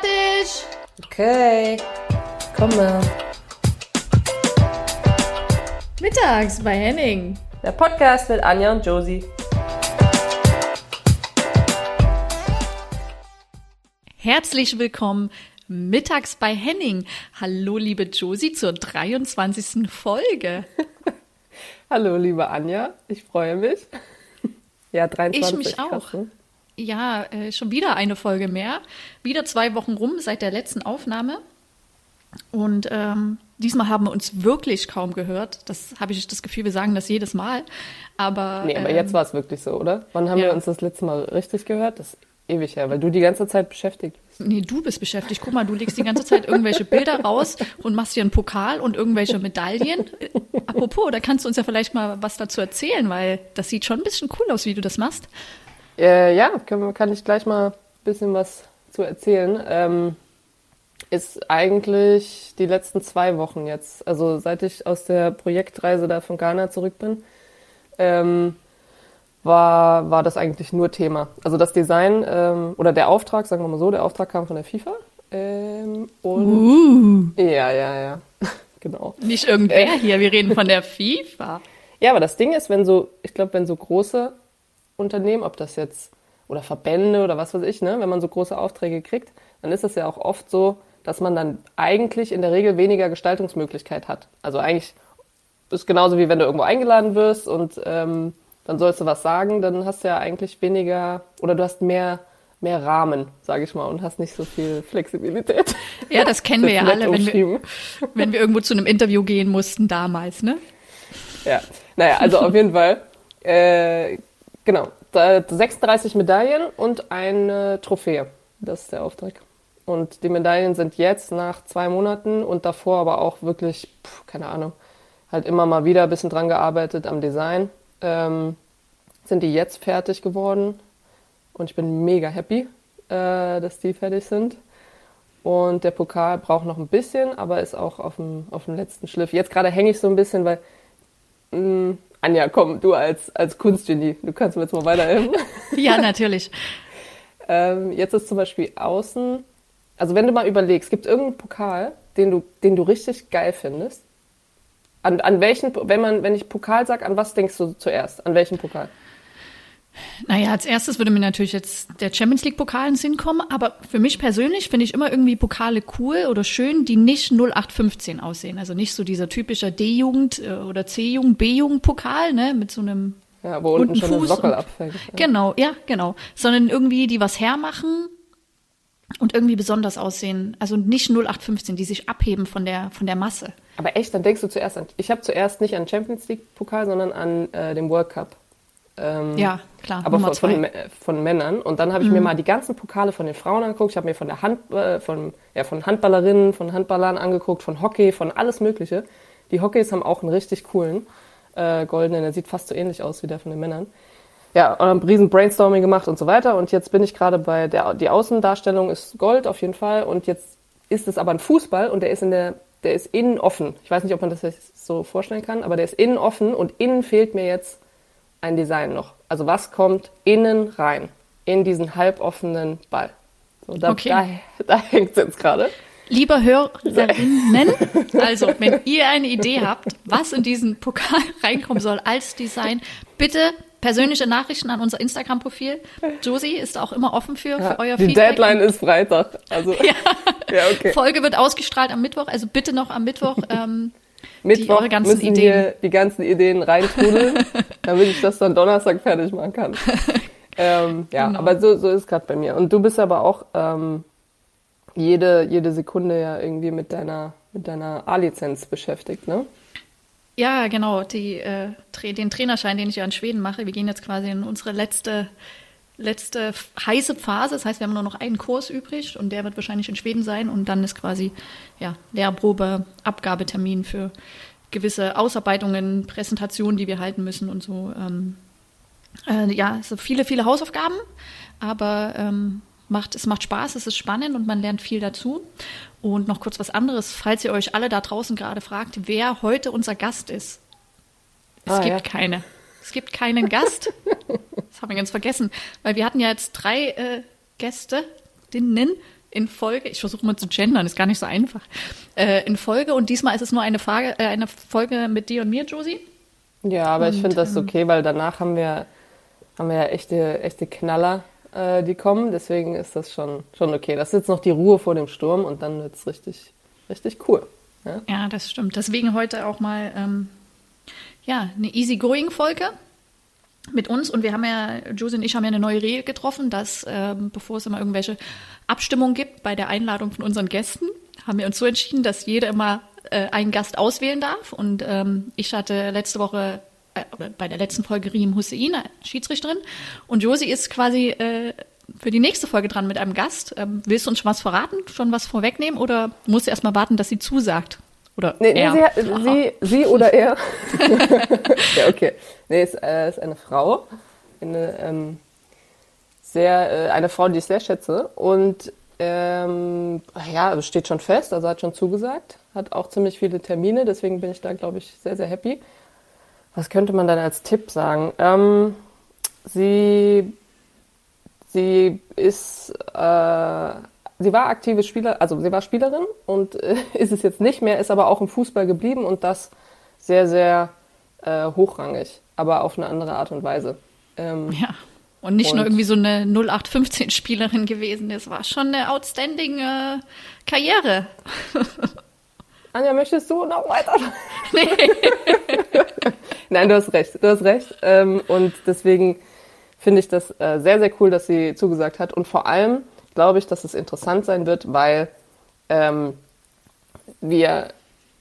fertig. Okay, komme. Mittags bei Henning. Der Podcast mit Anja und Josie. Herzlich willkommen mittags bei Henning. Hallo, liebe Josie, zur 23. Folge. Hallo, liebe Anja. Ich freue mich. Ja, 23. Ich mich krass, auch. ne? Ja, äh, schon wieder eine Folge mehr. Wieder zwei Wochen rum seit der letzten Aufnahme. Und ähm, diesmal haben wir uns wirklich kaum gehört. Das habe ich das Gefühl, wir sagen das jedes Mal. Aber, Nee, aber ähm, jetzt war es wirklich so, oder? Wann haben ja. wir uns das letzte Mal richtig gehört? Das ist ewig her, weil du die ganze Zeit beschäftigt bist. Nee, du bist beschäftigt. Guck mal, du legst die ganze Zeit irgendwelche Bilder raus und machst dir einen Pokal und irgendwelche Medaillen. Äh, Apropos, da kannst du uns ja vielleicht mal was dazu erzählen, weil das sieht schon ein bisschen cool aus, wie du das machst. Äh, ja, können, kann ich gleich mal ein bisschen was zu erzählen. Ähm, ist eigentlich die letzten zwei Wochen jetzt. Also seit ich aus der Projektreise da von Ghana zurück bin, ähm, war, war das eigentlich nur Thema. Also das Design ähm, oder der Auftrag, sagen wir mal so, der Auftrag kam von der FIFA. Ähm, und Uh, ja, ja, ja, genau. nicht irgendwer hier, wir reden von der FIFA. Ja, aber das Ding ist, wenn so, ich glaube, wenn so große Unternehmen, ob das jetzt oder Verbände oder was weiß ich, ne, wenn man so große Aufträge kriegt, dann ist es ja auch oft so, dass man dann eigentlich in der Regel weniger Gestaltungsmöglichkeit hat. Also eigentlich ist genauso wie wenn du irgendwo eingeladen wirst und ähm, dann sollst du was sagen, dann hast du ja eigentlich weniger oder du hast mehr mehr Rahmen, sage ich mal, und hast nicht so viel Flexibilität. Ja, das kennen wir ja alle, wenn wir, wenn wir irgendwo zu einem Interview gehen mussten damals, ne? Ja, naja, also auf jeden Fall. Äh, genau, da- 36 Medaillen und eine Trophäe. Das ist der Auftrag. Und die Medaillen sind jetzt nach zwei Monaten und davor aber auch wirklich, pf, keine Ahnung, halt immer mal wieder ein bisschen dran gearbeitet am Design. Ähm, sind die jetzt fertig geworden und ich bin mega happy, äh, dass die fertig sind. Und der Pokal braucht noch ein bisschen, aber ist auch auf dem, auf dem letzten Schliff. Jetzt gerade hänge ich so ein bisschen, weil Mm, Anja, komm, du als, als Kunstgenie, du kannst mir jetzt mal weiterhelfen. Ja, natürlich. ähm, jetzt ist zum Beispiel außen, also wenn du mal überlegst, gibt es irgendeinen Pokal, den du, den du richtig geil findest? An, an welchen, wenn man, wenn ich Pokal sag, an was denkst du zuerst? An welchen Pokal? Naja, als erstes würde mir natürlich jetzt der Champions League Pokal ins Sinn kommen, aber für mich persönlich finde ich immer irgendwie Pokale cool oder schön, die nicht 0815 aussehen. Also nicht so dieser typische D-Jugend äh, oder C-Jugend, B-Jugend Pokal, ne, mit so einem Ja, wo unten Unten schon Fuß Sockel abfängt. Ja. Genau, ja, genau. Sondern irgendwie, die was hermachen und irgendwie besonders aussehen. Also nicht 0815, die sich abheben von der, von der Masse. Aber echt, dann denkst du zuerst an, ich habe zuerst nicht an Champions League Pokal, sondern an äh, den World Cup. Ähm, Ja, klar. aber von, von. Mhm. Von Männern. Und dann habe ich mir mal die ganzen Pokale von den Frauen angeguckt. Ich habe mir von der Hand, äh, von, ja, von Handballerinnen, von Handballern angeguckt, von Hockey, von alles Mögliche. Die Hockeys haben auch einen richtig coolen äh, goldenen. Der sieht fast so ähnlich aus wie der von den Männern. Ja, und haben riesen Brainstorming gemacht und so weiter. Und jetzt bin ich gerade bei der, die Außendarstellung ist Gold auf jeden Fall. Und jetzt ist es aber ein Fußball und der ist in der, der ist innen offen. Ich weiß nicht, ob man das jetzt so vorstellen kann, aber der ist innen offen und innen fehlt mir jetzt ein Design noch. Also was kommt innen rein in diesen halboffenen Ball? So, da, Okay. da, da hängt es jetzt gerade. Liebe Hörerinnen, also wenn ihr eine Idee habt, was in diesen Pokal reinkommen soll als Design, bitte persönliche Nachrichten an unser Instagram-Profil. Josie ist auch immer offen für, für euer die Feedback. Deadline ist Freitag. Also Ja. ja, okay. Folge wird ausgestrahlt am Mittwoch, also bitte noch am Mittwoch. Ähm, Mittwoch ganzen müssen Ideen. hier die ganzen Ideen reintrudeln, damit ich das dann Donnerstag fertig machen kann. ähm, ja, Genau. aber so, so ist gerade bei mir. Und du bist aber auch ähm, jede, jede Sekunde ja irgendwie mit deiner, mit deiner A-Lizenz beschäftigt, ne? ja, genau, die, äh, den Trainerschein, den ich ja in Schweden mache. Wir gehen jetzt quasi in unsere letzte, letzte heiße Phase. Das heißt, wir haben nur noch einen Kurs übrig und der wird wahrscheinlich in Schweden sein. Und dann ist quasi ja, Lehrprobe, Abgabetermin für gewisse Ausarbeitungen, Präsentationen, die wir halten müssen und so. Ähm, äh, ja, sind viele, viele Hausaufgaben, aber ähm, macht, es macht Spaß, es ist spannend und man lernt viel dazu. Und noch kurz was anderes, falls ihr euch alle da draußen gerade fragt, wer heute unser Gast ist. Es Ah, gibt ja. keine. Es gibt keinen Gast. Das haben wir ganz vergessen, weil wir hatten ja jetzt drei äh, Gästinnen, in Folge. Ich versuche mal zu gendern, ist gar nicht so einfach. Äh, in Folge und diesmal ist es nur eine, Frage, äh, eine Folge mit dir und mir, Josie. Ja, aber Und, ich finde das ähm, okay, weil danach haben wir, haben wir ja echte, echte Knaller, äh, die kommen. Deswegen ist das schon, schon okay. Das ist jetzt noch die Ruhe vor dem Sturm und dann wird es richtig, richtig cool. Ja? Ja, das stimmt. Deswegen heute auch mal ähm, ja, eine Easy-Going-Folge mit uns. Und wir haben ja, Josie und ich haben ja eine neue Regel getroffen, dass ähm, bevor es immer irgendwelche Abstimmungen gibt bei der Einladung von unseren Gästen, haben wir uns so entschieden, dass jeder immer äh, einen Gast auswählen darf. Und ähm, ich hatte letzte Woche äh, bei der letzten Folge Riem Hussein, Schiedsrichterin. Und Josie ist quasi äh, für die nächste Folge dran mit einem Gast. Ähm, willst du uns schon was verraten, schon was vorwegnehmen oder musst du erst mal warten, dass sie zusagt? Oder Nee, nee er? sie, sie, sie oder er. ja, okay. Nee, es äh, ist eine Frau. Eine, ähm, sehr, äh, eine Frau, die ich sehr schätze. Und ähm, ja, es steht schon fest, also hat schon zugesagt. Hat auch ziemlich viele Termine, deswegen bin ich da, glaube ich, sehr, sehr happy. Was könnte man dann als Tipp sagen? Ähm, sie, sie ist, äh, sie war aktive Spieler, also sie war Spielerin und äh, ist es jetzt nicht mehr, ist aber auch im Fußball geblieben und das sehr, sehr äh, hochrangig, aber auf eine andere Art und Weise. Ähm, Ja. Und nicht nur Und- irgendwie so eine 0815-Spielerin gewesen. Das war schon eine outstanding äh, Karriere. Anja, möchtest du noch weiter? Nein, du hast recht, du hast recht. Ähm, und deswegen finde ich das äh, sehr, sehr cool, dass sie zugesagt hat. Und vor allem glaube ich, dass es interessant sein wird, weil ähm, wir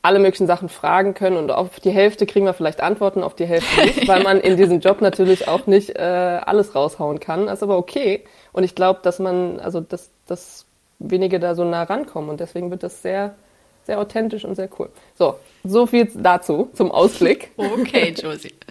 alle möglichen Sachen fragen können und auf die Hälfte kriegen wir vielleicht Antworten, auf die Hälfte nicht, weil man in diesem Job natürlich auch nicht äh, alles raushauen kann. Das ist aber okay. Und ich glaube, dass man, also dass, dass wenige da so nah rankommen und deswegen wird das sehr, sehr authentisch und sehr cool. So, so viel dazu, zum Ausblick. Okay, Josie.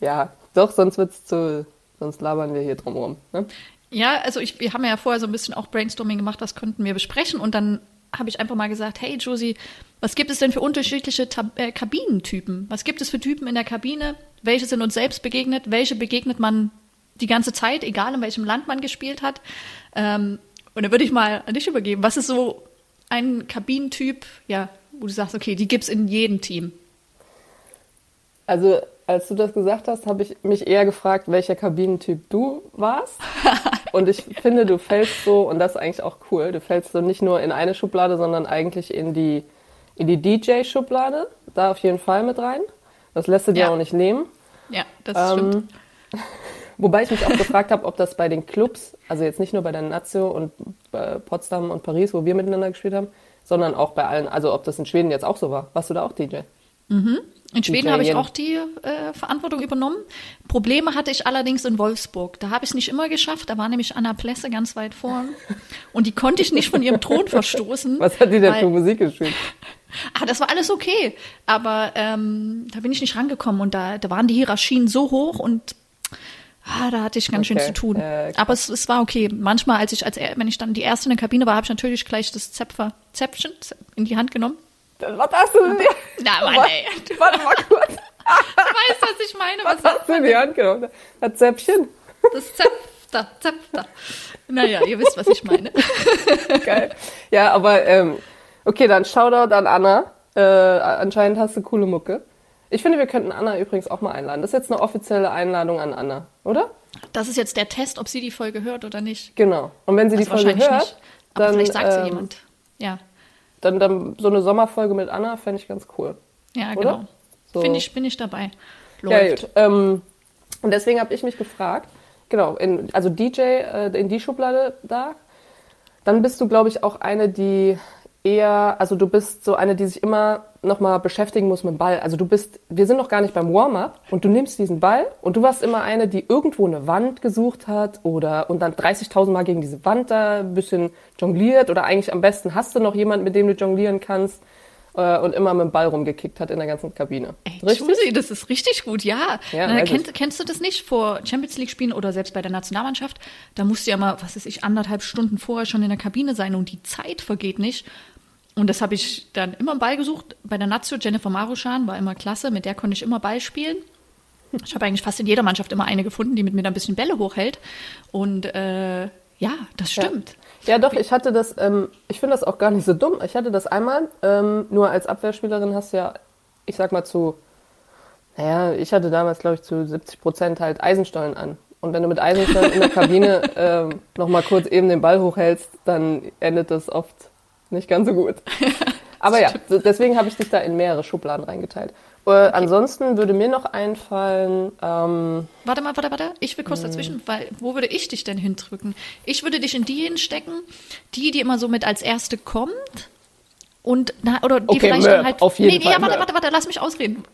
Ja, doch, sonst wird's zu, sonst labern wir hier drumherum. Ne? Ja, also ich, wir haben ja vorher so ein bisschen auch Brainstorming gemacht, was könnten wir besprechen. Und dann habe ich einfach mal gesagt, hey Josie, was gibt es denn für unterschiedliche Tab äh, Kabinentypen? Was gibt es für Typen in der Kabine? Welche sind uns selbst begegnet? Welche begegnet man die ganze Zeit, egal in welchem Land man gespielt hat? Ähm, und dann würde ich mal an dich übergeben. Was ist so ein Kabinentyp, ja, wo du sagst, okay, die gibt's in jedem Team? Also, als du das gesagt hast, habe ich mich eher gefragt, welcher Kabinentyp du warst. Und ich finde, du fällst so, und das ist eigentlich auch cool, du fällst so nicht nur in eine Schublade, sondern eigentlich in die, in die DJ-Schublade. Da auf jeden Fall mit rein. Das lässt du dir Ja. auch nicht nehmen. Ja, das stimmt. Ähm, wobei ich mich auch gefragt habe, ob das bei den Clubs, also jetzt nicht nur bei der Nazio und äh, Potsdam und Paris, wo wir miteinander gespielt haben, sondern auch bei allen, also ob das in Schweden jetzt auch so war. Warst du da auch DJ? In Schweden habe ich auch die äh, Verantwortung übernommen. Probleme hatte ich allerdings in Wolfsburg. Da habe ich es nicht immer geschafft. Da war nämlich Anna Plesse ganz weit vorn. Und die konnte ich nicht von ihrem Thron verstoßen. Was hat die denn weil- für Musik gespielt? Ah, das war alles okay. Aber ähm, da bin ich nicht rangekommen. Und da, da waren die Hierarchien so hoch und ah, da hatte ich ganz schön Okay, zu tun. äh. Aber es, es war okay. Manchmal, als ich, als wenn ich dann die erste in der Kabine war, habe ich natürlich gleich das Zepfer, Zäpfchen in die Hand genommen. Was hast du denn dir? Na, Mann, ey. Du Warte mal kurz. weißt, was ich meine. Was hast du in die Hand genommen? Das Zäpfchen. Das Zepter, Zepter. Naja, ihr wisst, was ich meine. Geil. Ja, aber ähm, okay, dann Shoutout an Anna. Äh, anscheinend hast du coole Mucke. Ich finde, wir könnten Anna übrigens auch mal einladen. Das ist jetzt eine offizielle Einladung an Anna, oder? Das ist jetzt der Test, ob sie die Folge hört oder nicht. Genau. Und wenn sie die Also Folge wahrscheinlich hört, nicht. Aber dann, vielleicht sagt sie ähm, jemand. Ja, Dann, dann so eine Sommerfolge mit Anna fände ich ganz cool. ja, oder? genau. So. Finde ich, bin ich dabei. Ja, Läuft. gut. Ähm, und deswegen habe ich mich gefragt, genau, in, also DJ äh, in die Schublade da, dann bist du, glaube ich, auch eine, die eher, also du bist so eine, die sich immer nochmal beschäftigen muss mit dem Ball. Also du bist, wir sind noch gar nicht beim Warm-up und du nimmst diesen Ball und du warst immer eine, die irgendwo eine Wand gesucht hat oder und dann 30.000 Mal gegen diese Wand da ein bisschen jongliert oder eigentlich am besten hast du noch jemanden, mit dem du jonglieren kannst äh, und immer mit dem Ball rumgekickt hat in der ganzen Kabine. Ey, Richtig? Josie, das ist richtig gut, ja. Ja, Na, weiß kennst, kennst du das nicht vor Champions League Spielen oder selbst bei der Nationalmannschaft? Da musst du ja mal, was weiß ich, anderthalb Stunden vorher schon in der Kabine sein und die Zeit vergeht nicht. Und das habe ich dann immer Ball gesucht. Bei der Nazio, Jennifer Maruschan war immer klasse, mit der konnte ich immer Ball spielen. Ich habe eigentlich fast in jeder Mannschaft immer eine gefunden, die mit mir da ein bisschen Bälle hochhält. Und äh, ja, das Ja. stimmt. Ja, doch, ich hatte das, ähm, ich finde das auch gar nicht so dumm. Ich hatte das einmal, ähm, nur als Abwehrspielerin hast du ja, ich sag mal zu, naja, ich hatte damals, glaube ich, zu 70 Prozent halt Eisenstollen an. Und wenn du mit Eisenstollen in der Kabine ähm, nochmal kurz eben den Ball hochhältst, dann endet das oft nicht ganz so gut. Aber ja, deswegen habe ich dich da in mehrere Schubladen reingeteilt. Äh, okay. Ansonsten würde mir noch einfallen. Ähm, warte mal, warte, warte. Ich will kurz hm. dazwischen, weil wo würde ich dich denn hindrücken? Ich würde dich in die hinstecken, die, die immer so mit als erste kommt. Und na, oder die okay, vielleicht Möp, dann halt. Auf jeden nee, Fall, nee, ja, warte, warte, warte, lass mich ausreden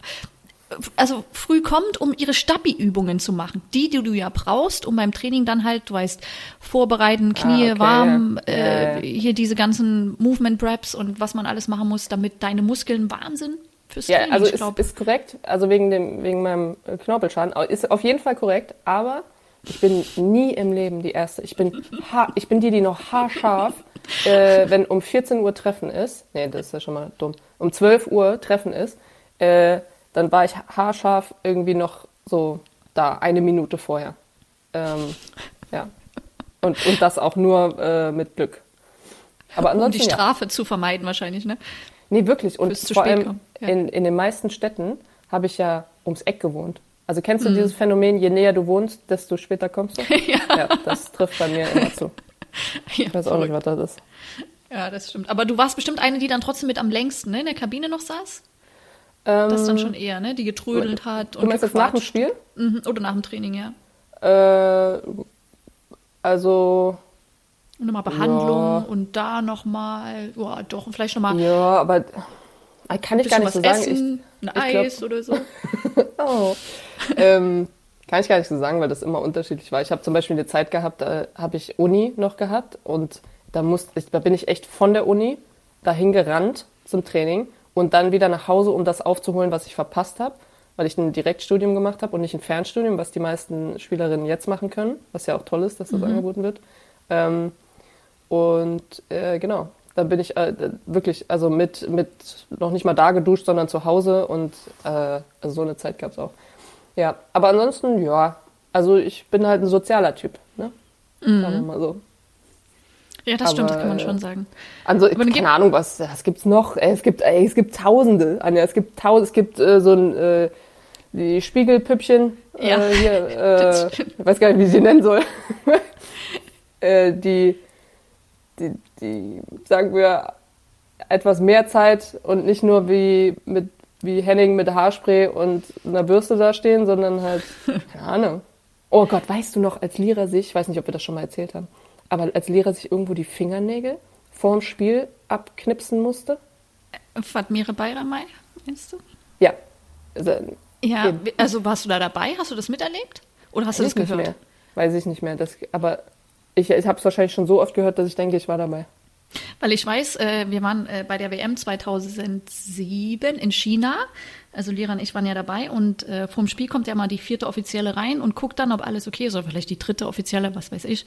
also früh kommt, um ihre Stabi-Übungen zu machen. Die, die du ja brauchst, um beim Training dann halt, du weißt, vorbereiten, Knie ah, okay. warm, äh, hier diese ganzen Movement-Preps und was man alles machen muss, damit deine Muskeln warm sind fürs ja, Training. Also ist, ist korrekt, also wegen, dem, wegen meinem Knorpelschaden, ist auf jeden Fall korrekt, aber ich bin nie im Leben die Erste. Ich bin, ich bin die, die noch haarscharf, äh, wenn um 14 Uhr Treffen ist, nee, das ist ja schon mal dumm, um 12 Uhr Treffen ist, äh, dann war ich haarscharf irgendwie noch so da, eine Minute vorher. Ähm, ja. Und, und das auch nur äh, mit Glück. Aber ansonsten, um die Strafe ja. zu vermeiden wahrscheinlich, ne? Nee, wirklich. Und vor allem ja. in, in den meisten Städten habe ich ja ums Eck gewohnt. Also kennst du mhm. dieses Phänomen, je näher du wohnst, desto später kommst du? ja. ja. Das trifft bei mir immer zu. Ja, ich weiß auch nicht, was das ist. Ja, das stimmt. Aber du warst bestimmt eine, die dann trotzdem mit am längsten ne, in der Kabine noch saß? Das dann schon eher, ne? Die getrödelt hat. Du meinst jetzt nach dem Spiel? Mhm. Oder nach dem Training, ja. Äh, also. Und nochmal Behandlung ja. und da nochmal, ja, doch, vielleicht nochmal. Ja, aber kann ich gar nicht so sagen. Essen, ich, ein ich Eis glaub, oder so. oh. ähm, kann ich gar nicht so sagen, weil das immer unterschiedlich war. Ich habe zum Beispiel eine Zeit gehabt, da habe ich Uni noch gehabt und da, musste ich, da bin ich echt von der Uni dahin gerannt zum Training und dann wieder nach Hause, um das aufzuholen, was ich verpasst habe, weil ich ein Direktstudium gemacht habe und nicht ein Fernstudium, was die meisten Spielerinnen jetzt machen können, was ja auch toll ist, dass das mhm. angeboten wird. Ähm, und äh, genau, dann bin ich äh, wirklich, also mit, mit noch nicht mal da geduscht, sondern zu Hause und äh, also so eine Zeit gab es auch. Ja, aber ansonsten, ja, also ich bin halt ein sozialer Typ, ne? Mhm. Sagen wir mal so. Ja, das aber, stimmt, das kann man schon sagen. Also, aber keine Ahnung, was, was gibt's noch? Es gibt, ey, es gibt Tausende, Anja, es gibt Tausende, es gibt äh, so ein, äh, die Spiegelpüppchen, äh, ja, äh, hier, äh, ich weiß gar nicht, wie ich sie nennen soll, äh, die, die, die, sagen wir, etwas mehr Zeit und nicht nur wie mit, wie Henning mit Haarspray und einer Bürste da stehen, sondern halt, keine Ahnung. Oh Gott, weißt du noch, als Lehrer sich, ich weiß nicht, ob wir das schon mal erzählt haben, aber als Lehrer sich irgendwo die Fingernägel vorm Spiel abknipsen musste? Fatmire Bayramay, meinst du? Ja. Also, ja, eben. also warst du da dabei? Hast du das miterlebt? Oder hast du das gehört? Mehr. Weiß ich nicht mehr. Das, aber ich, ich habe es wahrscheinlich schon so oft gehört, dass ich denke, ich war dabei. Weil ich weiß, äh, wir waren äh, bei der WM 2007 in China. Also Lehrer und ich waren ja dabei und äh, vom Spiel kommt ja mal die vierte Offizielle rein und guckt dann, ob alles okay ist oder vielleicht die dritte Offizielle, was weiß ich.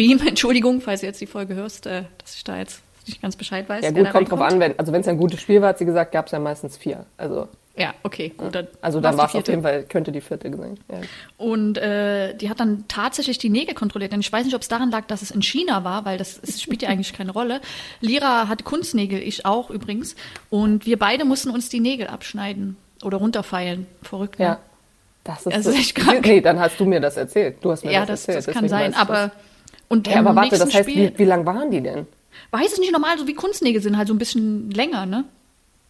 Riem, Entschuldigung, falls du jetzt die Folge hörst, äh, dass ich da jetzt nicht ganz Bescheid weiß. Ja gut, kommt drauf an, wenn, also wenn es ein gutes Spiel war, hat sie gesagt, gab es ja meistens vier. Also ja, okay, gut. Dann also dann war es auf jeden Fall, könnte die vierte sein. Ja. Und äh, die hat dann tatsächlich die Nägel kontrolliert. Und ich weiß nicht, ob es daran lag, dass es in China war, weil das, das spielt ja eigentlich keine Rolle. Lira hatte Kunstnägel, ich auch übrigens. Und wir beide mussten uns die Nägel abschneiden oder runterfeilen. Verrückt, ne? Ja. Das ist also echt krank. Nee, dann hast du mir das erzählt. Du hast mir ja, das, das erzählt. Ja, das kann sein, aber und ja, aber warte, das heißt, Spiel, wie, wie lang waren die denn? Weiß es nicht normal, so wie Kunstnägel sind, halt so ein bisschen länger, ne?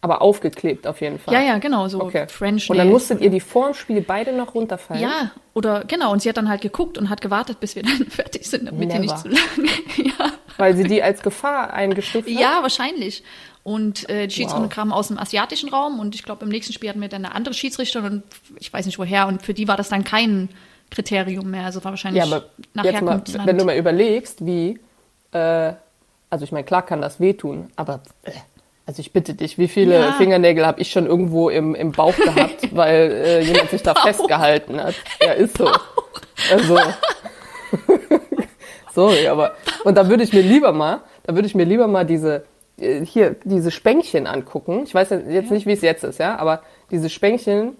Aber aufgeklebt auf jeden Fall. Ja, ja, genau, so okay. French Und dann musstet ihr die vor dem Spiel beide noch runterfallen? Ja, oder genau, und sie hat dann halt geguckt und hat gewartet, bis wir dann fertig sind, damit Never. die nicht zu lange. ja. Weil sie die als Gefahr eingestuft hat? Ja, wahrscheinlich. Und äh, die Schiedsrichter wow. kamen aus dem asiatischen Raum und ich glaube, im nächsten Spiel hatten wir dann eine andere Schiedsrichterin und ich weiß nicht woher. Und für die war das dann kein Kriterium mehr. Also war wahrscheinlich ja, aber nach jetzt mal, Wenn du mal überlegst, wie, äh, also ich meine, klar kann das wehtun, aber äh, also ich bitte dich, wie viele ja. Fingernägel habe ich schon irgendwo im, im Bauch gehabt, weil äh, jemand sich da festgehalten hat. Ja, ist so. Also, sorry, aber und da würde ich mir lieber mal, da würde ich mir lieber mal diese äh, hier diese Spänkchen angucken. Ich weiß jetzt nicht, wie es jetzt ist, ja, aber diese Spänkchen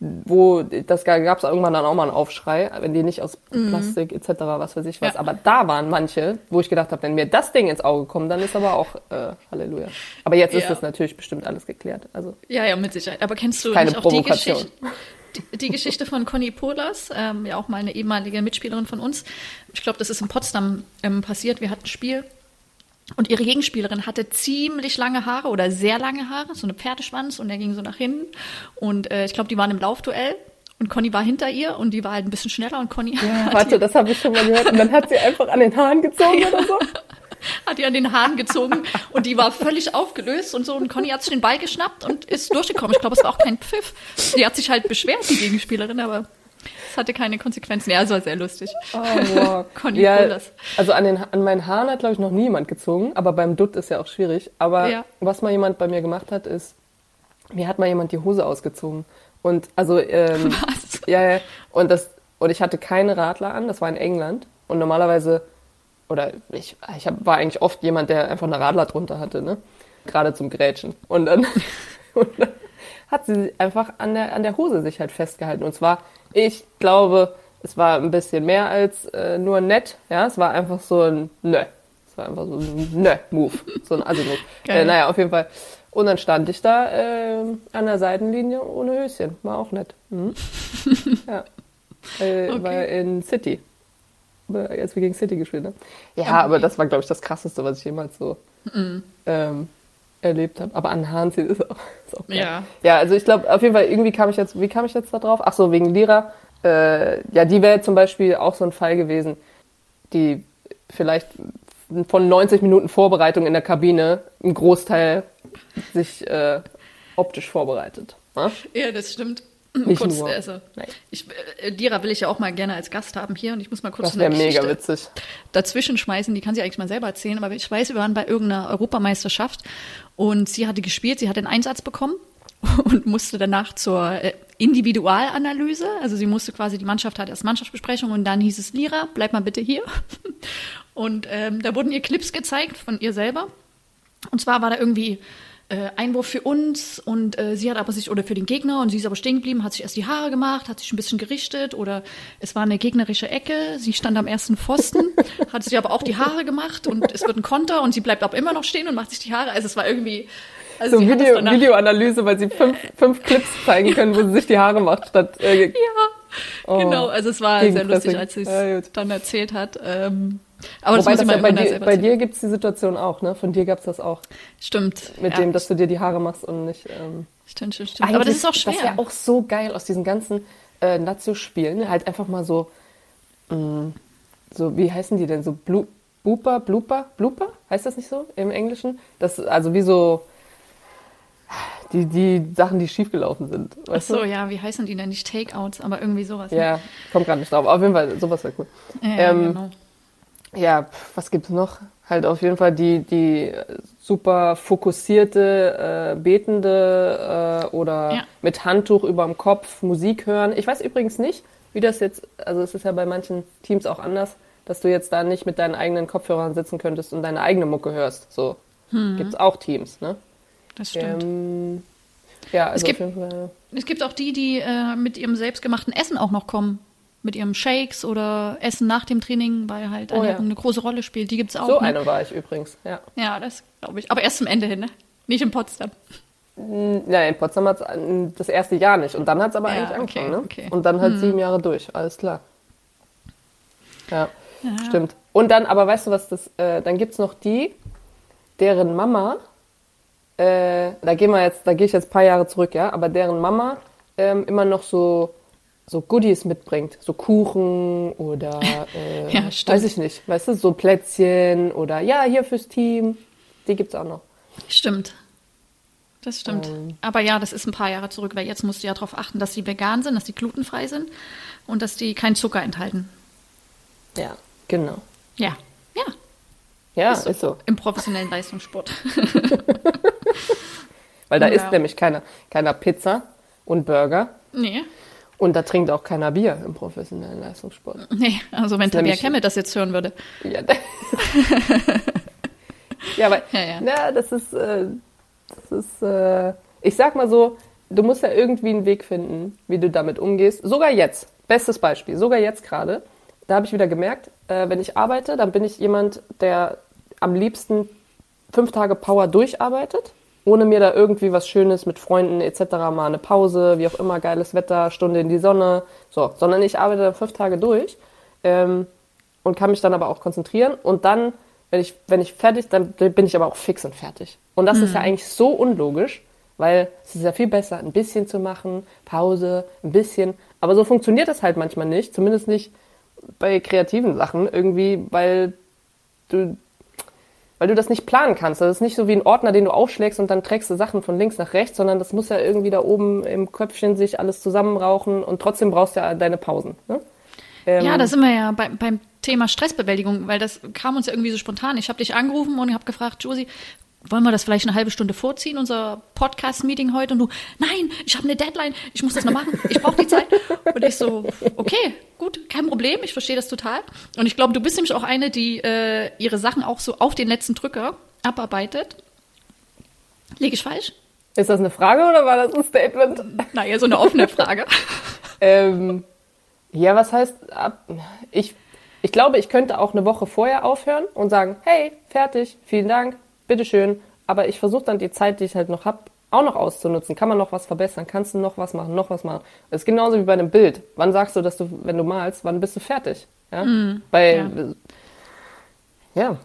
wo das gab es irgendwann dann auch mal einen Aufschrei, wenn die nicht aus Plastik etc. was weiß ich was. Ja. Aber da waren manche, wo ich gedacht habe, wenn mir das Ding ins Auge kommt, dann ist aber auch äh, Halleluja. Aber jetzt ist Ja. das natürlich bestimmt alles geklärt. Also Ja, ja, mit Sicherheit. Aber kennst du Keine nicht auch die. Geschichte, die, die Geschichte von Conny Pohlers, ähm, ja auch mal eine ehemalige Mitspielerin von uns. Ich glaube, das ist in Potsdam ähm, passiert. Wir hatten ein Spiel und ihre Gegenspielerin hatte ziemlich lange Haare oder sehr lange Haare, so eine Pferdeschwanz und der ging so nach hinten. Und äh, ich glaube, die waren im Laufduell. Und Conny war hinter ihr und die war halt ein bisschen schneller und Conny hat, warte, das habe ich schon mal gehört. Und dann hat sie einfach an den Haaren gezogen oder so. hat die an den Haaren gezogen und die war völlig aufgelöst und so. Und Conny hat sich den Ball geschnappt und ist durchgekommen. Ich glaube, es war auch kein Pfiff. Die hat sich halt beschwert, die Gegenspielerin, aber es hatte keine Konsequenzen. Ja, es war sehr lustig. Oh, wow. Conny ja, Pohlers. also an, den, an meinen Haaren hat, glaube ich, noch niemand gezogen, aber beim Dutt ist ja auch schwierig. Aber Ja. was mal jemand bei mir gemacht hat, ist, mir hat mal jemand die Hose ausgezogen. Und also, ähm, Was? ja, ja, und das, und ich hatte keine Radler an, das war in England. Und normalerweise, oder ich, ich hab, war eigentlich oft jemand, der einfach eine Radler drunter hatte, ne? Gerade zum Grätschen. Und dann, und dann hat sie einfach an der, an der Hose sich halt festgehalten. Und zwar, ich glaube, es war ein bisschen mehr als äh, nur nett. Ja, es war einfach so ein Nö. Es war einfach so ein Nö-Move. So ein Assi-Move. Äh, naja, auf jeden Fall. Und dann stand ich da äh, an der Seitenlinie ohne Höschen. War auch nett. Mhm. ja. Äh, Okay. War in City. Als wir gegen City gespielt haben. Ja, aber das war, glaube ich, das Krasseste, was ich jemals so Mhm. ähm, erlebt habe. Aber an ziehen ist auch, ist auch geil. Ja. Ja, also ich glaube, auf jeden Fall, irgendwie kam ich jetzt, wie kam ich jetzt da drauf? Ach so, wegen Lira. Äh, ja, die wäre zum Beispiel auch so ein Fall gewesen, die vielleicht von 90 Minuten Vorbereitung in der Kabine einen Großteil sich äh, optisch vorbereitet. Ne? Ja, das stimmt. Nicht kurz, nur. also, ich, äh, Dira will ich ja auch mal gerne als Gast haben hier und ich muss mal kurz Das wäre mega witzig. dazwischen schmeißen. Die kann sie eigentlich mal selber erzählen, aber ich weiß, wir waren bei irgendeiner Europameisterschaft und sie hatte gespielt, sie hat den Einsatz bekommen und musste danach zur äh, Individualanalyse. Also sie musste quasi, die Mannschaft hat erst Mannschaftsbesprechung und dann hieß es, Lira, bleib mal bitte hier. Und ähm, da wurden ihr Clips gezeigt von ihr selber. Und zwar war da irgendwie äh, Einwurf für uns und äh, sie hat aber sich, oder für den Gegner, und sie ist aber stehen geblieben, hat sich erst die Haare gemacht, hat sich ein bisschen gerichtet oder es war eine gegnerische Ecke, sie stand am ersten Pfosten, hat sich aber auch die Haare gemacht und es wird ein Konter und sie bleibt aber immer noch stehen und macht sich die Haare. Also es war irgendwie. Also So Video, Videoanalyse, weil sie fünf, fünf Clips zeigen können, wo sie sich die Haare macht, statt äh, Ja, Oh, genau. Also es war sehr lustig, als sie es Ja, dann erzählt hat. Ähm, aber Wobei das muss das ich ja bei dir, bei dir gibt es die Situation auch, ne? Von dir gab es das auch. Stimmt. Mit ja, dem, dass du dir die Haare machst und nicht. Ähm, Stimmt, stimmt, stimmt. Aber das ist auch schwer. Das wäre auch so geil aus diesen ganzen äh, Nazio-Spielen. Halt einfach mal so, mh, so, wie heißen die denn? So Blu Blooper, Blooper, Blooper? Heißt das nicht so im Englischen? Das, also wie so die, die Sachen, die schiefgelaufen sind. Ach so, du? ja, wie heißen die denn? Nicht Takeouts, aber irgendwie sowas. ne? Ja, kommt gerade nicht drauf. Auf jeden Fall, sowas wäre cool. ja ähm, genau. Ja, was gibt's noch? Halt auf jeden Fall die, die super fokussierte, äh, betende äh, oder Ja. mit Handtuch überm Kopf Musik hören. Ich weiß übrigens nicht, wie das jetzt, also es ist ja bei manchen Teams auch anders, dass du jetzt da nicht mit deinen eigenen Kopfhörern sitzen könntest und deine eigene Mucke hörst. So gibt's auch Teams, ne? Das stimmt. Ähm, ja, also gibt- auf jeden Fall. Es gibt auch die, die äh, mit ihrem selbstgemachten Essen auch noch kommen. Mit ihrem Shakes oder Essen nach dem Training, weil halt Oh, Ernährung ja. eine große Rolle spielt. Die gibt's auch. So ne? eine war ich übrigens, ja. Ja, das glaube ich. Aber erst zum Ende hin, ne? Nicht in Potsdam. Ja, in Potsdam hat's an- das erste Jahr nicht. Und dann hat's aber Ja, eigentlich okay, angefangen, ne? okay. Und dann halt sieben Jahre durch, alles klar. Ja, Ja. stimmt. Und dann, aber weißt du was, das, äh, dann gibt's noch die, deren Mama, äh, da gehen wir jetzt, da gehe ich jetzt ein paar Jahre zurück, ja, aber deren Mama ähm, immer noch so, so Goodies mitbringt, so Kuchen oder äh, Ja, weiß ich nicht, weißt du, so Plätzchen oder ja, hier fürs Team, die gibt's auch noch. Stimmt. Das stimmt. Ähm. Aber ja, das ist ein paar Jahre zurück, weil jetzt musst du ja darauf achten, dass die vegan sind, dass die glutenfrei sind und dass die keinen Zucker enthalten. Ja, genau. Ja, ja, Ja, Ist ist so. so. im professionellen Leistungssport. Weil da Ja. isst nämlich keiner, keiner Pizza und Burger nee, und da trinkt auch keiner Bier im professionellen Leistungssport. nee, also wenn nämlich- Kemmel das jetzt hören würde. Ja, ja aber Ja, ja. Na, das ist, äh, das ist äh, ich sag mal so, du musst ja irgendwie einen Weg finden, wie du damit umgehst. Sogar jetzt, bestes Beispiel, sogar jetzt gerade, da habe ich wieder gemerkt, äh, wenn ich arbeite, dann bin ich jemand, der am liebsten fünf Tage Power durcharbeitet, ohne mir da irgendwie was Schönes mit Freunden etc. mal eine Pause, wie auch immer, geiles Wetter, Stunde in die Sonne, so, sondern ich arbeite dann fünf Tage durch ähm, und kann mich dann aber auch konzentrieren und dann, wenn ich, wenn ich fertig, dann bin ich aber auch fix und fertig. Und das mhm. ist ja eigentlich so unlogisch, weil es ist ja viel besser, ein bisschen zu machen, Pause, ein bisschen. Aber so funktioniert das halt manchmal nicht, zumindest nicht bei kreativen Sachen irgendwie, weil du weil du das nicht planen kannst. Das ist nicht so wie ein Ordner, den du aufschlägst und dann trägst du Sachen von links nach rechts, sondern das muss ja irgendwie da oben im Köpfchen sich alles zusammenrauchen und trotzdem brauchst du ja deine Pausen. Ne? Ähm, ja, da sind wir ja bei, beim Thema Stressbewältigung, weil das kam uns ja irgendwie so spontan. Ich habe dich angerufen und habe gefragt, Josie, wollen wir das vielleicht eine halbe Stunde vorziehen, unser Podcast-Meeting heute? Und du, nein, ich habe eine Deadline, ich muss das noch machen, ich brauche die Zeit. Und ich so, okay, gut, kein Problem, ich verstehe das total. Und ich glaube, du bist nämlich auch eine, die äh, ihre Sachen auch so auf den letzten Drücker abarbeitet. Lege ich falsch? Ist das eine Frage oder war das ein Statement? Naja, so eine offene Frage. ähm, ja, was heißt, ich, ich glaube, ich könnte auch eine Woche vorher aufhören und sagen, hey, fertig, vielen Dank, bitteschön. Aber ich versuche dann die Zeit, die ich halt noch habe, auch noch auszunutzen. Kann man noch was verbessern? Kannst du noch was machen? Noch was machen? Das ist genauso wie bei einem Bild. Wann sagst du, dass du, wenn du malst, wann bist du fertig? Ja. Mm, bei, ja. ja.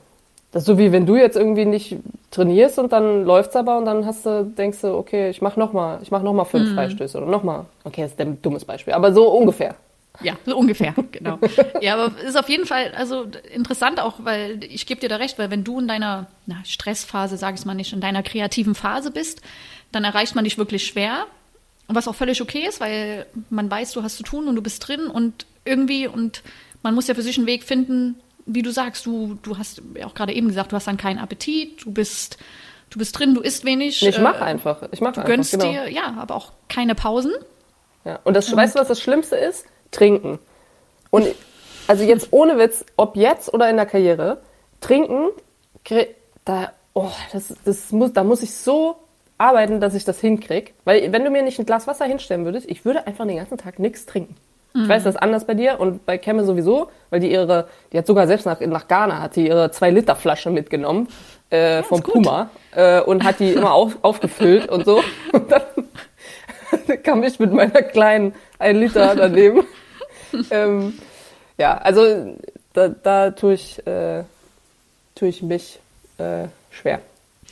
Das ist so wie wenn du jetzt irgendwie nicht trainierst und dann läuft's aber und dann hast du, denkst du, okay, ich mach noch mal, ich mach noch mal fünf mm. Freistöße oder noch mal. Okay, das ist ein dummes Beispiel, aber so ungefähr. Ja, so ungefähr, genau. Ja, aber ist auf jeden Fall also interessant auch, weil ich gebe dir da recht, weil wenn du in deiner na, Stressphase, sage ich mal nicht, in deiner kreativen Phase bist, dann erreicht man dich wirklich schwer. Was auch völlig okay ist, weil man weiß, du hast zu tun und du bist drin und irgendwie und man muss ja für sich einen Weg finden, wie du sagst, du, du hast ja auch gerade eben gesagt, du hast dann keinen Appetit, du bist, du bist drin, du isst wenig. Ich mach äh, einfach. Ich mach du einfach. Du gönnst genau. dir, ja, aber auch keine Pausen. Ja, und das, und, weißt du, was das Schlimmste ist? Trinken. Und also jetzt ohne Witz, ob jetzt oder in der Karriere, trinken, da, oh, das, das muss, da muss ich so arbeiten, dass ich das hinkriege. Weil wenn du mir nicht ein Glas Wasser hinstellen würdest, ich würde einfach den ganzen Tag nichts trinken. Mhm. Ich weiß, das ist anders bei dir und bei Kemme sowieso, weil die ihre, die hat sogar selbst nach, nach Ghana, hat die ihre 2-Liter-Flasche mitgenommen äh, ja, vom Puma äh, und hat die immer auf, aufgefüllt und so. Und dann kam ich mit meiner kleinen 1 Liter daneben. ähm, ja, also da, da tue ich, äh, tue ich mich äh, schwer.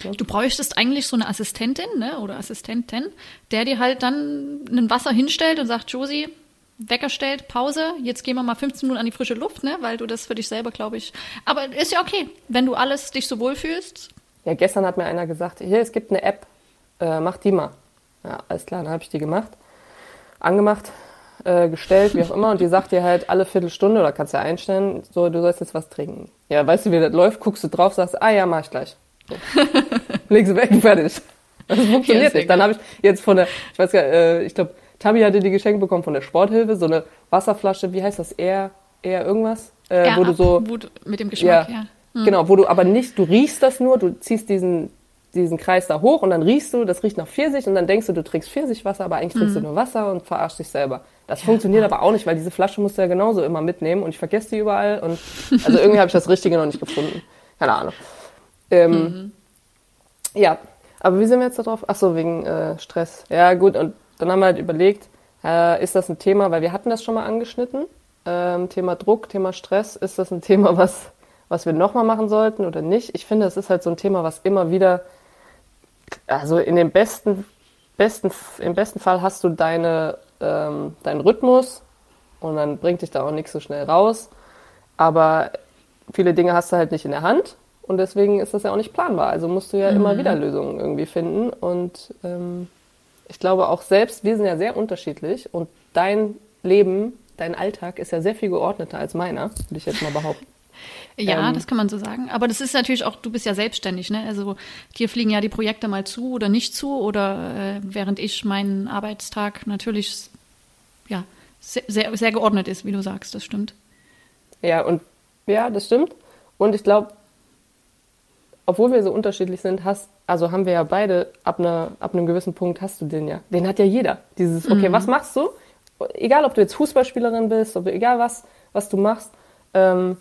Du bräuchtest eigentlich so eine Assistentin ne, oder Assistentin, der dir halt dann ein Wasser hinstellt und sagt, Josie, Wecker stellt, Pause, jetzt gehen wir mal 15 Minuten an die frische Luft, ne, weil du das für dich selber, glaube ich. Aber ist ja okay, wenn du alles dich so wohlfühlst. Ja, gestern hat mir einer gesagt, hier, es gibt eine App, äh, mach die mal. Ja, alles klar, dann habe ich die gemacht, angemacht, äh, gestellt, wie auch immer, und die sagt dir halt alle Viertelstunde oder kannst ja einstellen, so, du sollst jetzt was trinken. Ja, weißt du, wie das läuft? Guckst du drauf, sagst, ah ja, mach ich gleich. So. Legst du weg, fertig. Das funktioniert ja, nicht. Dann habe ich jetzt von der, ich weiß gar nicht, äh, ich glaube, Tabi hatte die geschenkt bekommen von der Sporthilfe, so eine Wasserflasche, wie heißt das, eher, eher irgendwas? Äh, wo du so. Wo du, mit dem Geschmack, ja. ja. Hm. Genau, wo du aber nicht, du riechst das nur, du ziehst diesen, diesen Kreis da hoch und dann riechst du, das riecht nach Pfirsich und dann denkst du, du trinkst Pfirsichwasser, aber eigentlich trinkst mhm. du nur Wasser und verarschst dich selber. Das ja. funktioniert aber auch nicht, weil diese Flasche musst du ja genauso immer mitnehmen und ich vergesse die überall und also irgendwie habe ich das Richtige noch nicht gefunden. Keine Ahnung. Ähm, mhm. Ja, aber wie sind wir jetzt da drauf? Ach so, wegen äh, Stress. Ja, gut, und dann haben wir halt überlegt, äh, ist das ein Thema, weil wir hatten das schon mal angeschnitten, ähm, Thema Druck, Thema Stress, ist das ein Thema, was, was wir nochmal machen sollten oder nicht? Ich finde, es ist halt so ein Thema, was immer wieder also in dem besten, besten, im besten Fall hast du deine, ähm, deinen Rhythmus und dann bringt dich da auch nichts so schnell raus. Aber viele Dinge hast du halt nicht in der Hand und deswegen ist das ja auch nicht planbar. Also musst du ja mhm. immer wieder Lösungen irgendwie finden. Und ähm, ich glaube auch selbst, wir sind ja sehr unterschiedlich und dein Leben, dein Alltag ist ja sehr viel geordneter als meiner, würde ich jetzt mal behaupten. Ja, ähm, das kann man so sagen. Aber das ist natürlich auch, du bist ja selbstständig, ne? Also dir fliegen ja die Projekte mal zu oder nicht zu oder äh, während ich meinen Arbeitstag natürlich ja sehr, sehr, sehr geordnet ist, wie du sagst, das stimmt. Ja, und ja, das stimmt. Und ich glaube, obwohl wir so unterschiedlich sind, hast, also haben wir ja beide ab, einer, ab einem gewissen Punkt hast du den ja. Den hat ja jeder. Dieses, okay, mhm. was machst du? Egal, ob du jetzt Fußballspielerin bist, ob, egal was, was du machst, ähm,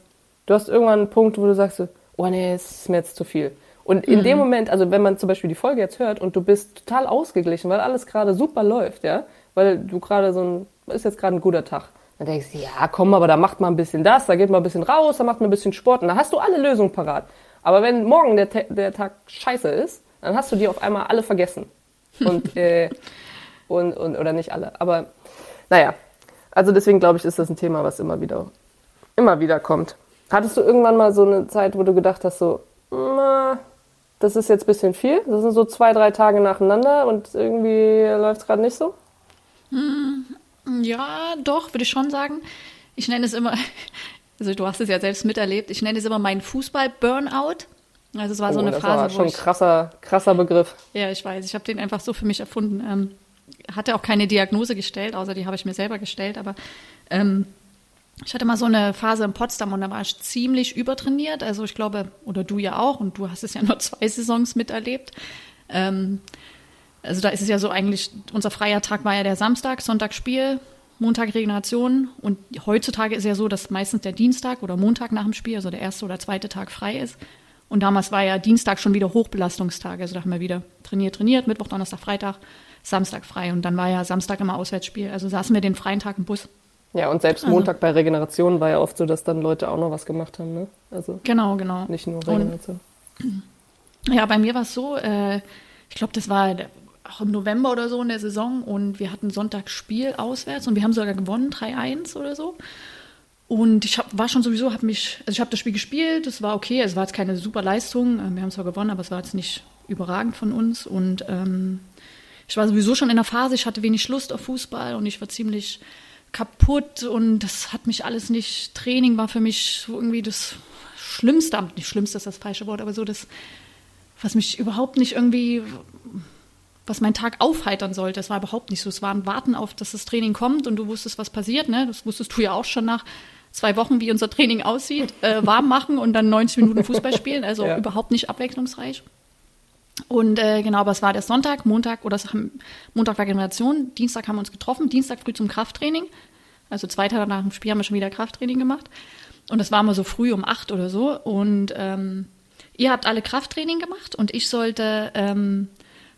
du hast irgendwann einen Punkt, wo du sagst, oh nee, es ist mir jetzt zu viel. Und in mhm. dem Moment, also wenn man zum Beispiel die Folge jetzt hört und du bist total ausgeglichen, weil alles gerade super läuft, ja, weil du gerade so ein, ist jetzt gerade ein guter Tag. Dann denkst du, ja, komm, aber da macht man ein bisschen das, da geht man ein bisschen raus, da macht man ein bisschen Sport und da hast du alle Lösungen parat. Aber wenn morgen der, der Tag scheiße ist, dann hast du die auf einmal alle vergessen. Und, äh, und, und, oder nicht alle. Aber naja, also deswegen glaube ich, ist das ein Thema, was immer wieder, immer wieder kommt. Hattest du irgendwann mal so eine Zeit, wo du gedacht hast, so, na, das ist jetzt ein bisschen viel. Das sind so zwei, drei Tage nacheinander und irgendwie läuft es gerade nicht so? Hm, ja, doch, würde ich schon sagen. Ich nenne es immer, also du hast es ja selbst miterlebt, ich nenne es immer meinen Fußball-Burnout. Also es war oh, so eine das Phase, war schon ein krasser, krasser Begriff. Ja, ich weiß. Ich habe den einfach so für mich erfunden. Ähm, hatte auch keine Diagnose gestellt, außer die habe ich mir selber gestellt. Aber ähm, ich hatte mal so eine Phase in Potsdam und da war ich ziemlich übertrainiert. Also ich glaube, oder du ja auch, und du hast es ja nur zwei Saisons miterlebt. Ähm, also da ist es ja so eigentlich, unser freier Tag war ja der Samstag, Sonntag Spiel, Montag Regeneration. Und heutzutage ist ja so, dass meistens der Dienstag oder Montag nach dem Spiel, also der erste oder zweite Tag frei ist. Und damals war ja Dienstag schon wieder Hochbelastungstag. Also da haben wir wieder trainiert, trainiert, Mittwoch, Donnerstag, Freitag, Samstag frei. Und dann war ja Samstag immer Auswärtsspiel. Also saßen wir den freien Tag im Bus. Ja, und selbst also, Montag bei Regeneration war ja oft so, dass dann Leute auch noch was gemacht haben. Ne? Also genau, genau. Nicht nur Regeneration. Und, ja, bei mir war es so, äh, ich glaube, das war auch im November oder so in der Saison und wir hatten Sonntag Spiel auswärts und wir haben sogar gewonnen, 3-1 oder so. Und ich hab, war schon sowieso, habe mich, also ich habe das Spiel gespielt, es war okay, es war jetzt keine super Leistung, äh, wir haben zwar gewonnen, aber es war jetzt nicht überragend von uns und ähm, ich war sowieso schon in der Phase, ich hatte wenig Lust auf Fußball und ich war ziemlich kaputt und das hat mich alles nicht. Training war für mich so irgendwie das Schlimmste, nicht Schlimmste ist das falsche Wort, aber so das, was mich überhaupt nicht irgendwie, was meinen Tag aufheitern sollte. Das war überhaupt nicht so. Es war ein Warten auf, dass das Training kommt und du wusstest, was passiert. Ne? Das wusstest du ja auch schon nach zwei Wochen, wie unser Training aussieht. Äh, warm machen und dann 90 Minuten Fußball spielen. Also ja. überhaupt nicht abwechslungsreich. Und äh, genau, aber es war der Sonntag, Montag oder Montag war Generation, Dienstag haben wir uns getroffen, Dienstag früh zum Krafttraining. Also zwei Tage nach dem Spiel haben wir schon wieder Krafttraining gemacht. Und das war mal so früh um acht oder so. Und ähm, ihr habt alle Krafttraining gemacht und ich sollte ähm,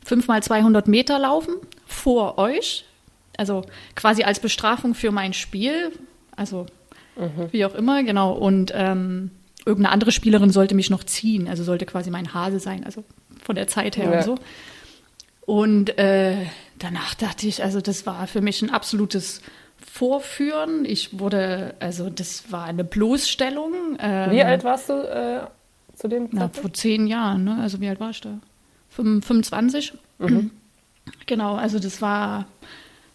fünfmal 200 Meter laufen vor euch. Also quasi als Bestrafung für mein Spiel. Also mhm. wie auch immer, genau. Und ähm, irgendeine andere Spielerin sollte mich noch ziehen. Also sollte quasi mein Hase sein. Also von der Zeit her ja. und so. Und äh, danach dachte ich, also das war für mich ein absolutes Vorführen. Ich wurde, also das war eine Bloßstellung. Ähm, wie alt warst du äh, zu dem Zeitpunkt? Na, vor zehn Jahren, ne? Also wie alt war ich da? 25. Mhm. Genau, also das war,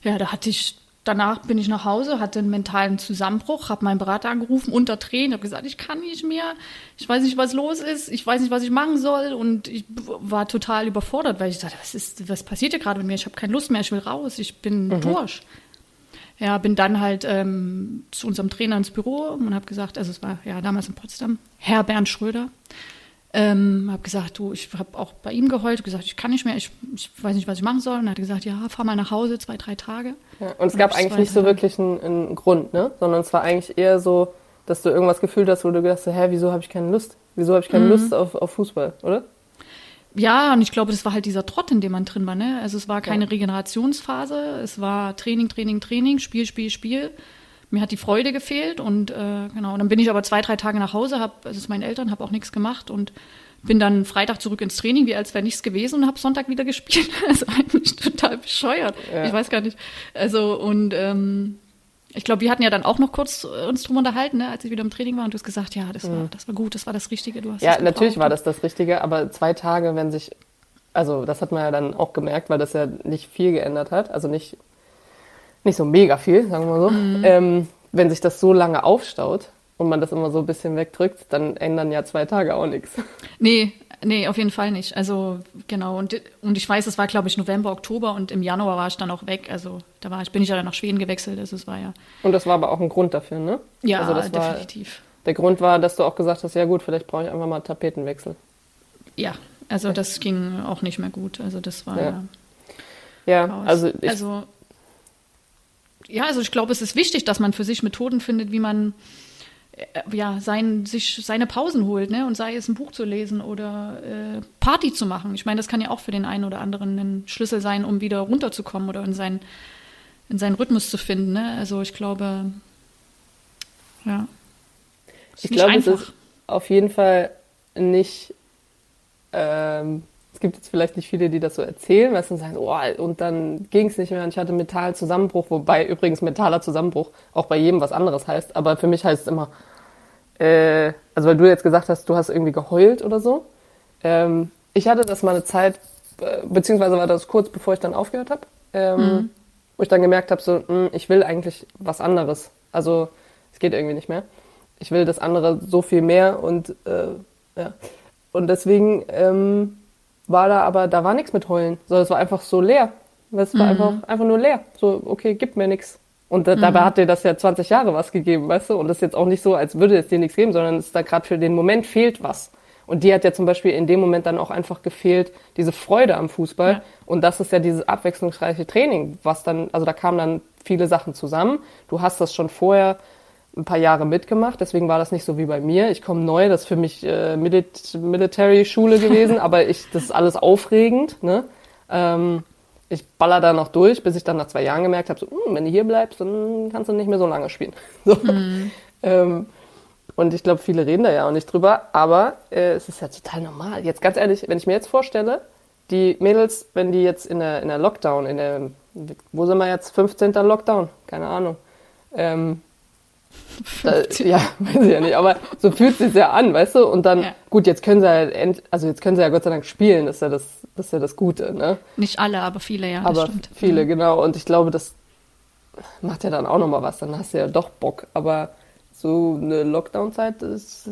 ja, da hatte ich danach bin ich nach Hause, hatte einen mentalen Zusammenbruch, habe meinen Berater angerufen unter Tränen, habe gesagt, ich kann nicht mehr, ich weiß nicht, was los ist, ich weiß nicht, was ich machen soll und ich war total überfordert, weil ich dachte, was ist, was passiert hier gerade mit mir? Ich habe keine Lust mehr, ich will raus, ich bin mhm. durch. Ja, bin dann halt ähm, zu unserem Trainer ins Büro und habe gesagt, also es war ja damals in Potsdam, Herr Bernd Schröder, ähm, habe gesagt, du, ich habe auch bei ihm geheult, gesagt, ich kann nicht mehr, ich, ich weiß nicht, was ich machen soll. Und er hat gesagt, ja, fahr mal nach Hause, zwei, drei Tage. Ja, und es gab eigentlich nicht so wirklich einen, einen, Grund, ne? Sondern es war eigentlich eher so, dass du irgendwas gefühlt hast, wo du gedacht hast, hä, wieso habe ich keine Lust? Wieso habe ich keine mhm. Lust auf, auf Fußball, oder? Ja, und ich glaube, das war halt dieser Trott, in dem man drin war. Ne? Also es war keine ja. Regenerationsphase, es war Training, Training, Training, Spiel, Spiel, Spiel mir hat die Freude gefehlt und äh, genau, und dann bin ich aber zwei, drei Tage nach Hause, habe, also es meinen Eltern, habe auch nichts gemacht und bin dann Freitag zurück ins Training, wie als wäre nichts gewesen und habe Sonntag wieder gespielt. Also eigentlich total bescheuert. Ja. Ich weiß gar nicht. Also und ähm, ich glaube, wir hatten ja dann auch noch kurz äh, uns drum unterhalten, ne, als ich wieder im Training war und du hast gesagt, ja, das war, mhm. das war gut, das war das Richtige. Du hast ja, natürlich war das das Richtige, aber zwei Tage, wenn sich, also das hat man ja dann auch gemerkt, weil das ja nicht viel geändert hat, also nicht nicht so mega viel, sagen wir mal so. Mhm. Ähm, wenn sich das so lange aufstaut und man das immer so ein bisschen wegdrückt, dann ändern ja zwei Tage auch nichts. Nee, nee, auf jeden Fall nicht. Also genau. Und, und ich weiß, es war, glaube ich, November, Oktober und im Januar war ich dann auch weg. Also da war ich, bin ich ja dann nach Schweden gewechselt. Also es war ja. Und das war aber auch ein Grund dafür, ne? Ja, also definitiv. War, der Grund war, dass du auch gesagt hast, ja gut, vielleicht brauche ich einfach mal Tapetenwechsel. ja, also das ging auch nicht mehr gut. Also das war ja. Ja, also ich, also ja, also ich glaube, es ist wichtig, dass man für sich Methoden findet, wie man äh, ja, sein, sich seine Pausen holt, ne? Und sei es ein Buch zu lesen oder äh, Party zu machen. Ich meine, das kann ja auch für den einen oder anderen ein Schlüssel sein, um wieder runterzukommen oder in, sein, in seinen Rhythmus zu finden. Ne? Also ich glaube, ja. Ich glaube, einfach. es ist auf jeden Fall nicht ähm, es gibt jetzt vielleicht nicht viele, die das so erzählen, weil sie sagen, oh, und dann ging es nicht mehr und ich hatte mentalen Zusammenbruch, wobei übrigens mentaler Zusammenbruch auch bei jedem was anderes heißt. Aber für mich heißt es immer, äh, also weil du jetzt gesagt hast, du hast irgendwie geheult oder so. Ähm, ich hatte das mal eine Zeit, äh, beziehungsweise war das kurz bevor ich dann aufgehört habe, ähm, mhm. wo ich dann gemerkt habe, so, mh, hm, ich will eigentlich was anderes. Also es geht irgendwie nicht mehr. Ich will das andere so viel mehr und äh, ja. Und deswegen ähm, war da aber, da war nichts mit Heulen, sondern es war einfach so leer. Es war mhm. einfach, einfach nur leer. So, okay, gib mir nichts. Und mhm. dabei hat dir das ja 20 Jahre was gegeben, weißt du? Und das ist jetzt auch nicht so, als würde es dir nichts geben, sondern es ist da gerade für den Moment fehlt was. Und die hat ja zum Beispiel in dem Moment dann auch einfach gefehlt, diese Freude am Fußball. Ja. Und das ist ja dieses abwechslungsreiche Training, was dann, also da kamen dann viele Sachen zusammen. Du hast das schon vorher ein paar Jahre mitgemacht, deswegen war das nicht so wie bei mir. Ich komme neu, das ist für mich äh, Milit Military-Schule gewesen, aber ich, das ist alles aufregend. Ne? Ähm, ich baller da noch durch, bis ich dann nach zwei Jahren gemerkt habe, so, hm, wenn du hier bleibst, dann kannst du nicht mehr so lange spielen. So. Mhm. Ähm, und ich glaube, viele reden da ja auch nicht drüber, aber äh, es ist ja total normal. Jetzt ganz ehrlich, wenn ich mir jetzt vorstelle, die Mädels, wenn die jetzt in der, in der Lockdown, in der, wo sind wir jetzt, 15. Lockdown, keine Ahnung, ähm, da, ja, weiß ich ja nicht, aber so fühlt es sich ja an, weißt du? Und dann, ja. gut, jetzt können sie ja, also jetzt können sie ja Gott sei Dank spielen, das ist ja das, das, ist ja das Gute, ne? Nicht alle, aber viele, ja. Aber viele, mhm. genau. Und ich glaube, das macht ja dann auch nochmal was, dann hast du ja doch Bock. Aber so eine Lockdown-Zeit ist,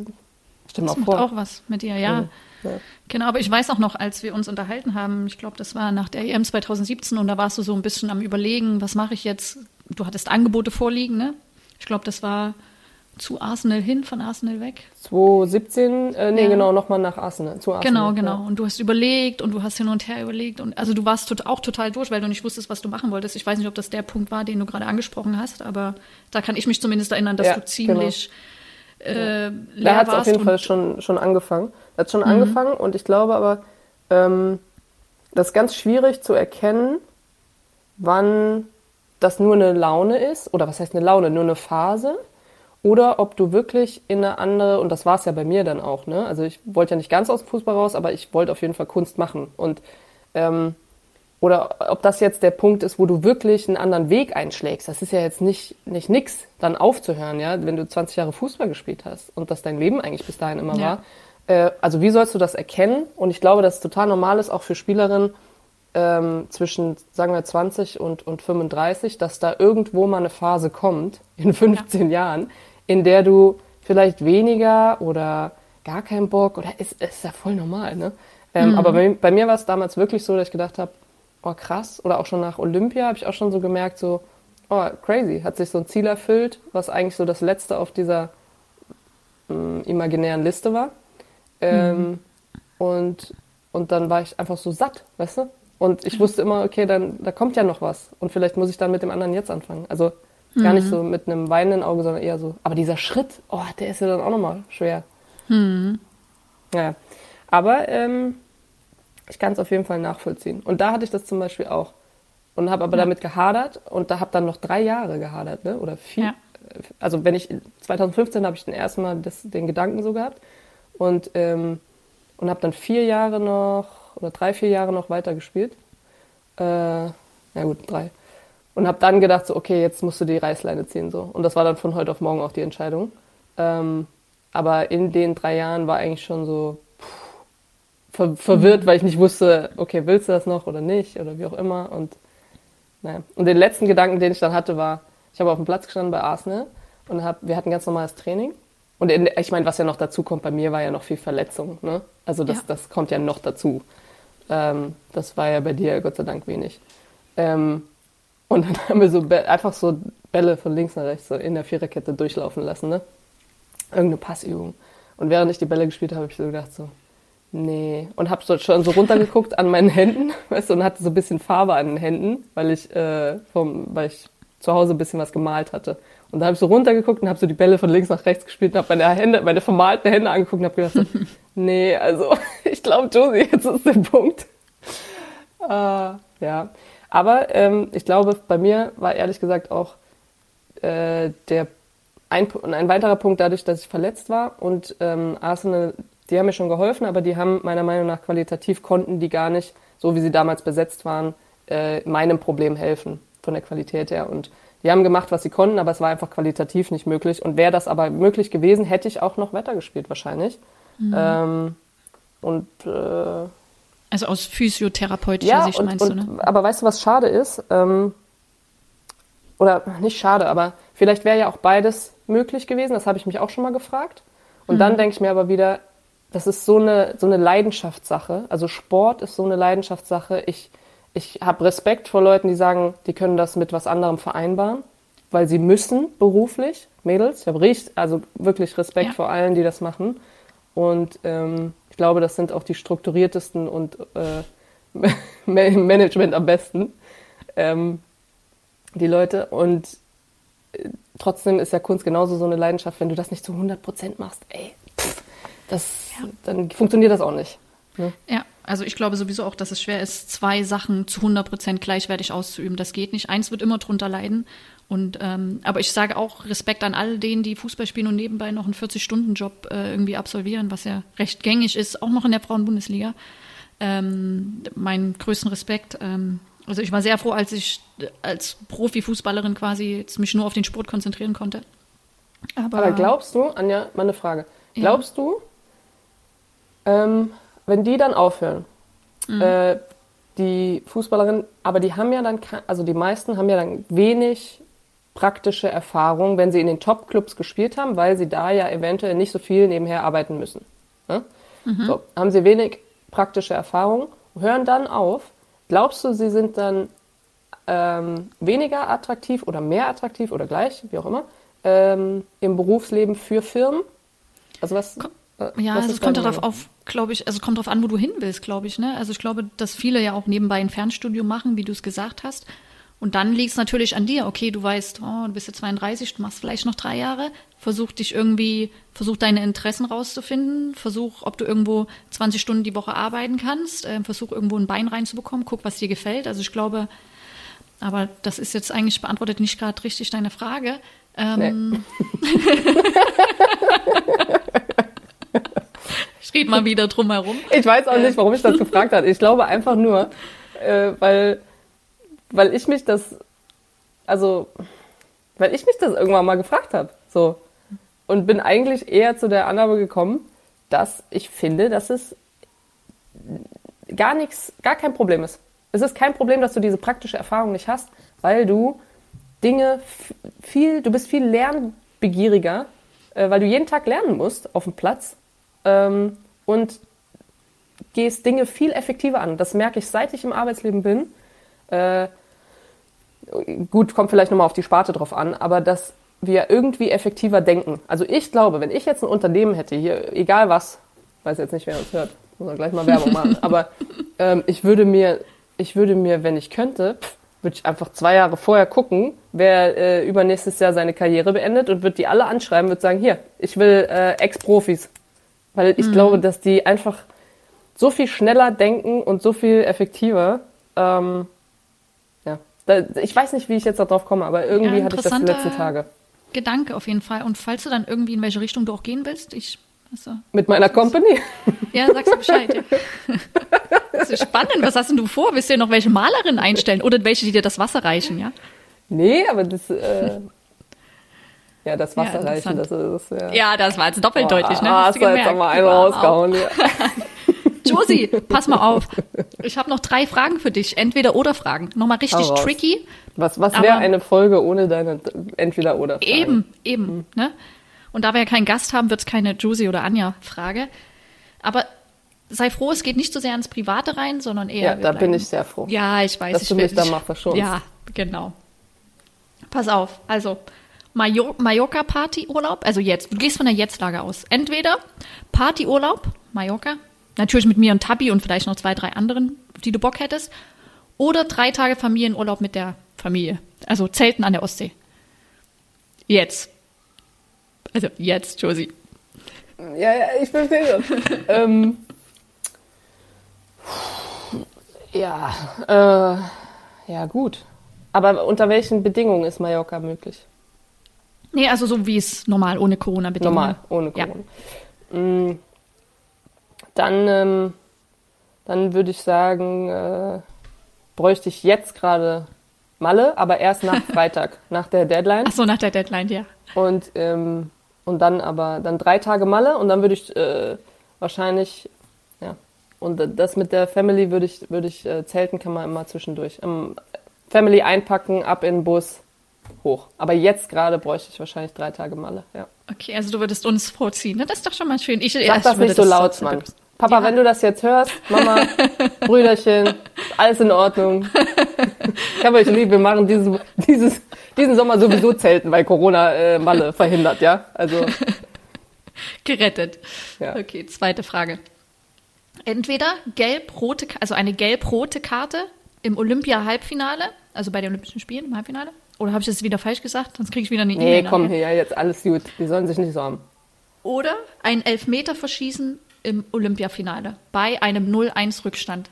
stimmt das auch vor. auch was mit dir, ja. Mhm. Ja. Genau, aber ich weiß auch noch, als wir uns unterhalten haben, ich glaube, das war nach der EM 2017 und da warst du so ein bisschen am Überlegen, was mache ich jetzt? Du hattest Angebote vorliegen, ne? Ich glaube, das war zu Arsenal hin, von Arsenal weg. 2017, äh, nee, ja. genau, nochmal nach Arsenal, zu Arsenal. Genau, genau. Ja. Und du hast überlegt und du hast hin und her überlegt. Und also du warst tot, auch total durch, weil du nicht wusstest, was du machen wolltest. Ich weiß nicht, ob das der Punkt war, den du gerade angesprochen hast, aber da kann ich mich zumindest erinnern, dass ja, du ziemlich genau. äh, leer Da hat es auf jeden Fall schon, schon angefangen. Hat schon mhm. angefangen und ich glaube aber, ähm, das ist ganz schwierig zu erkennen, wann das nur eine Laune ist, oder was heißt eine Laune, nur eine Phase, oder ob du wirklich in eine andere, und das war es ja bei mir dann auch, ne? Also ich wollte ja nicht ganz aus dem Fußball raus, aber ich wollte auf jeden Fall Kunst machen. Und ähm, oder ob das jetzt der Punkt ist, wo du wirklich einen anderen Weg einschlägst. Das ist ja jetzt nicht, nicht nix, dann aufzuhören, ja, wenn du 20 Jahre Fußball gespielt hast und das dein Leben eigentlich bis dahin immer ja. war. Äh, also wie sollst du das erkennen? Und ich glaube, dass es total normal ist, auch für Spielerinnen, ähm, zwischen, sagen wir, 20 und, und 35, dass da irgendwo mal eine Phase kommt, in 15 ja. Jahren, in der du vielleicht weniger oder gar keinen Bock oder ist, ist ja voll normal, ne? Ähm, mhm. Aber bei, bei mir war es damals wirklich so, dass ich gedacht habe, oh krass, oder auch schon nach Olympia habe ich auch schon so gemerkt, so, oh crazy, hat sich so ein Ziel erfüllt, was eigentlich so das letzte auf dieser ähm, imaginären Liste war. Ähm, mhm. und, und dann war ich einfach so satt, weißt du? Und ich wusste immer, okay, dann da kommt ja noch was. Und vielleicht muss ich dann mit dem anderen jetzt anfangen. Also mhm. gar nicht so mit einem weinenden Auge, sondern eher so. Aber dieser Schritt, oh, der ist ja dann auch nochmal schwer. Mhm. Ja. Aber ähm, ich kann es auf jeden Fall nachvollziehen. Und da hatte ich das zum Beispiel auch. Und habe aber ja. damit gehadert und da habe dann noch drei Jahre gehadert, ne? Oder vier. Ja. Also wenn ich 2015 habe ich den ersten Mal das, den Gedanken so gehabt und ähm, und habe dann vier Jahre noch oder drei, vier Jahre noch weiter gespielt. Äh, ja gut, drei. Und habe dann gedacht, so, okay, jetzt musst du die Reißleine ziehen. so. Und das war dann von heute auf morgen auch die Entscheidung. Ähm, aber in den drei Jahren war eigentlich schon so pff, ver verwirrt, weil ich nicht wusste, okay, willst du das noch oder nicht oder wie auch immer. Und, naja. und den letzten Gedanken, den ich dann hatte, war, ich habe auf dem Platz gestanden bei Arsenal und hab, wir hatten ganz normales Training. Und in, ich meine, was ja noch dazu kommt, bei mir war ja noch viel Verletzung. Ne? Also das, ja. das kommt ja noch dazu. Ähm, das war ja bei dir Gott sei Dank wenig. Ähm, und dann haben wir so einfach so Bälle von links nach rechts so in der Viererkette durchlaufen lassen, ne? Irgendeine Passübung. Und während ich die Bälle gespielt habe, habe ich so gedacht so, Nee. Und hab so schon so runtergeguckt an meinen Händen, weißt du, und hatte so ein bisschen Farbe an den Händen, weil ich, äh, vom, weil ich zu Hause ein bisschen was gemalt hatte. Und da habe ich so runtergeguckt und habe so die Bälle von links nach rechts gespielt und habe meine Hände, meine vermalten Hände angeguckt und habe gedacht, so, nee, also ich glaube, Josie, jetzt ist der Punkt. Äh, ja. Aber ähm, ich glaube, bei mir war ehrlich gesagt auch äh, der ein, ein weiterer Punkt dadurch, dass ich verletzt war und ähm, Arsenal, die haben mir schon geholfen, aber die haben meiner Meinung nach qualitativ konnten die gar nicht, so wie sie damals besetzt waren, äh, meinem Problem helfen von der Qualität her. Und die haben gemacht, was sie konnten, aber es war einfach qualitativ nicht möglich. Und wäre das aber möglich gewesen, hätte ich auch noch weitergespielt wahrscheinlich. Mhm. Ähm, und äh, also aus physiotherapeutischer ja, Sicht und, meinst und, du, ne? Aber weißt du, was schade ist? Ähm, oder nicht schade, aber vielleicht wäre ja auch beides möglich gewesen. Das habe ich mich auch schon mal gefragt. Und mhm. dann denke ich mir aber wieder, das ist so eine, so eine Leidenschaftssache. Also Sport ist so eine Leidenschaftssache. Ich, ich habe Respekt vor Leuten, die sagen, die können das mit was anderem vereinbaren, weil sie müssen beruflich, Mädels. Ich habe richtig, also wirklich Respekt ja. vor allen, die das machen. Und ähm, ich glaube, das sind auch die strukturiertesten und äh, Management am besten, ähm, die Leute. Und äh, trotzdem ist ja Kunst genauso so eine Leidenschaft, wenn du das nicht zu 100 Prozent machst, ey, pff, das, ja. dann funktioniert das auch nicht. Ne? Ja, also ich glaube sowieso auch, dass es schwer ist, zwei Sachen zu 100 Prozent gleichwertig auszuüben. Das geht nicht. Eins wird immer drunter leiden. Und ähm, aber ich sage auch Respekt an all denen, die Fußball spielen und nebenbei noch einen 40-Stunden-Job äh, irgendwie absolvieren, was ja recht gängig ist, auch noch in der Frauenbundesliga. Ähm, meinen größten Respekt. Ähm, also ich war sehr froh, als ich als Profifußballerin quasi jetzt mich nur auf den Sport konzentrieren konnte. Aber, aber glaubst du, Anja, meine Frage, glaubst ja. du, ähm, wenn die dann aufhören, mhm. äh, die Fußballerinnen, aber die haben ja dann, also die meisten haben ja dann wenig praktische Erfahrung, wenn sie in den Top-Clubs gespielt haben, weil sie da ja eventuell nicht so viel nebenher arbeiten müssen. Ne? Mhm. So, haben sie wenig praktische Erfahrung, hören dann auf. Glaubst du, sie sind dann ähm, weniger attraktiv oder mehr attraktiv oder gleich, wie auch immer, ähm, im Berufsleben für Firmen? Also was? Äh, ja, also es kommt darauf auf, glaube ich, also kommt darauf an, wo du hin willst, glaube ich. Ne? Also ich glaube, dass viele ja auch nebenbei ein Fernstudium machen, wie du es gesagt hast. Und dann liegt es natürlich an dir. Okay, du weißt, oh, du bist jetzt 32, du machst vielleicht noch drei Jahre. Versuch dich irgendwie, versuch deine Interessen rauszufinden. Versuch, ob du irgendwo 20 Stunden die Woche arbeiten kannst. Äh, versuch irgendwo ein Bein reinzubekommen. Guck, was dir gefällt. Also ich glaube, aber das ist jetzt eigentlich beantwortet nicht gerade richtig deine Frage. Ähm, nee. ich rede mal wieder drum herum. Ich weiß auch nicht, warum ich das gefragt habe. Ich glaube einfach nur, äh, weil, weil ich mich das, also, weil ich mich das irgendwann mal gefragt habe. So. Und bin eigentlich eher zu der Annahme gekommen, dass ich finde, dass es gar nichts, gar kein Problem ist. Es ist kein Problem, dass du diese praktische Erfahrung nicht hast, weil du Dinge viel, du bist viel lernbegieriger, äh, weil du jeden Tag lernen musst auf dem Platz ähm, und gehst Dinge viel effektiver an. Das merke ich, seit ich im Arbeitsleben bin. Äh, gut, kommt vielleicht nochmal auf die Sparte drauf an, aber dass wir irgendwie effektiver denken. Also ich glaube, wenn ich jetzt ein Unternehmen hätte, hier, egal was, weiß jetzt nicht, wer uns hört, muss man gleich mal Werbung machen, aber ähm, ich würde mir, ich würde mir, wenn ich könnte, würde ich einfach zwei Jahre vorher gucken, wer äh, übernächstes Jahr seine Karriere beendet und würde die alle anschreiben, würde sagen, hier, ich will äh, Ex-Profis. Weil ich mhm. glaube, dass die einfach so viel schneller denken und so viel effektiver. Ähm, ja, da, ich weiß nicht, wie ich jetzt darauf komme, aber irgendwie ja, hatte ich das die letzten Tage. Gedanke auf jeden Fall. Und falls du dann irgendwie in welche Richtung du auch gehen willst, ich. Also, Mit meiner Company? Ja, sagst du Bescheid. Ja. Das ist spannend. Was hast denn du vor? Willst du dir noch welche Malerinnen einstellen oder welche, die dir das Wasser reichen, ja? Nee, aber das. Äh, ja, das Wasser ja, reichen, das ist. Ja. ja, das war jetzt doppelt Boah, deutlich, ne? Hast, hast du jetzt mal einen rausgehauen, ja. Josie, pass mal auf. Ich habe noch drei Fragen für dich. Entweder oder Fragen. Nochmal richtig tricky. Was, was wäre eine Folge ohne deine Entweder oder Fragen? Eben, eben. Hm. Ne? Und da wir ja keinen Gast haben, wird es keine Josie oder Anja Frage. Aber sei froh, es geht nicht so sehr ans Private rein, sondern eher. Ja, da bin ich sehr froh. Ja, ich weiß. Dass ich du mich da mal verschonst. Ja, genau. Pass auf. Also, Mallorca-Partyurlaub, also jetzt, du gehst von der Jetztlage aus. Entweder Partyurlaub, Mallorca, Natürlich mit mir und Tabi und vielleicht noch zwei, drei anderen, die du Bock hättest. Oder drei Tage Familienurlaub mit der Familie. Also Zelten an der Ostsee. Jetzt. Also jetzt, Josie. Ja, ja, ich verstehe das. ähm, ja, äh, ja, gut. Aber unter welchen Bedingungen ist Mallorca möglich? Nee, also so wie es normal ohne Corona-Bedingungen. Normal, ohne Corona. Ja. Mm, dann, ähm, dann würde ich sagen, äh, bräuchte ich jetzt gerade Malle, aber erst nach Freitag, nach der Deadline. Ach so, nach der Deadline, ja. Und, ähm, und dann aber dann drei Tage Malle und dann würde ich äh, wahrscheinlich, ja, und das mit der Family würde ich, würde ich äh, zelten kann man immer zwischendurch. Ähm, Family einpacken, ab in den Bus, hoch. Aber jetzt gerade bräuchte ich wahrscheinlich drei Tage Malle, ja. Okay, also du würdest uns vorziehen. Ne? Das ist doch schon mal schön. Ich, Sag ja, das ich nicht so laut, Mann. Papa, ja. wenn du das jetzt hörst, Mama, Brüderchen, alles in Ordnung. Ich habe euch lieb, wir machen dieses, dieses, diesen Sommer sowieso Zelten, weil Corona äh, Malle verhindert, ja? Also. Gerettet. Ja. Okay, zweite Frage. Entweder gelb-rote, also eine gelb-rote Karte im Olympia-Halbfinale, also bei den Olympischen Spielen im Halbfinale. Oder habe ich das wieder falsch gesagt? Sonst kriege ich wieder eine E-Mail. Nee, komm hier, ja, jetzt alles gut. Die sollen sich nicht so haben. Oder ein Elfmeter verschießen im Olympiafinale bei einem 0-1-Rückstand.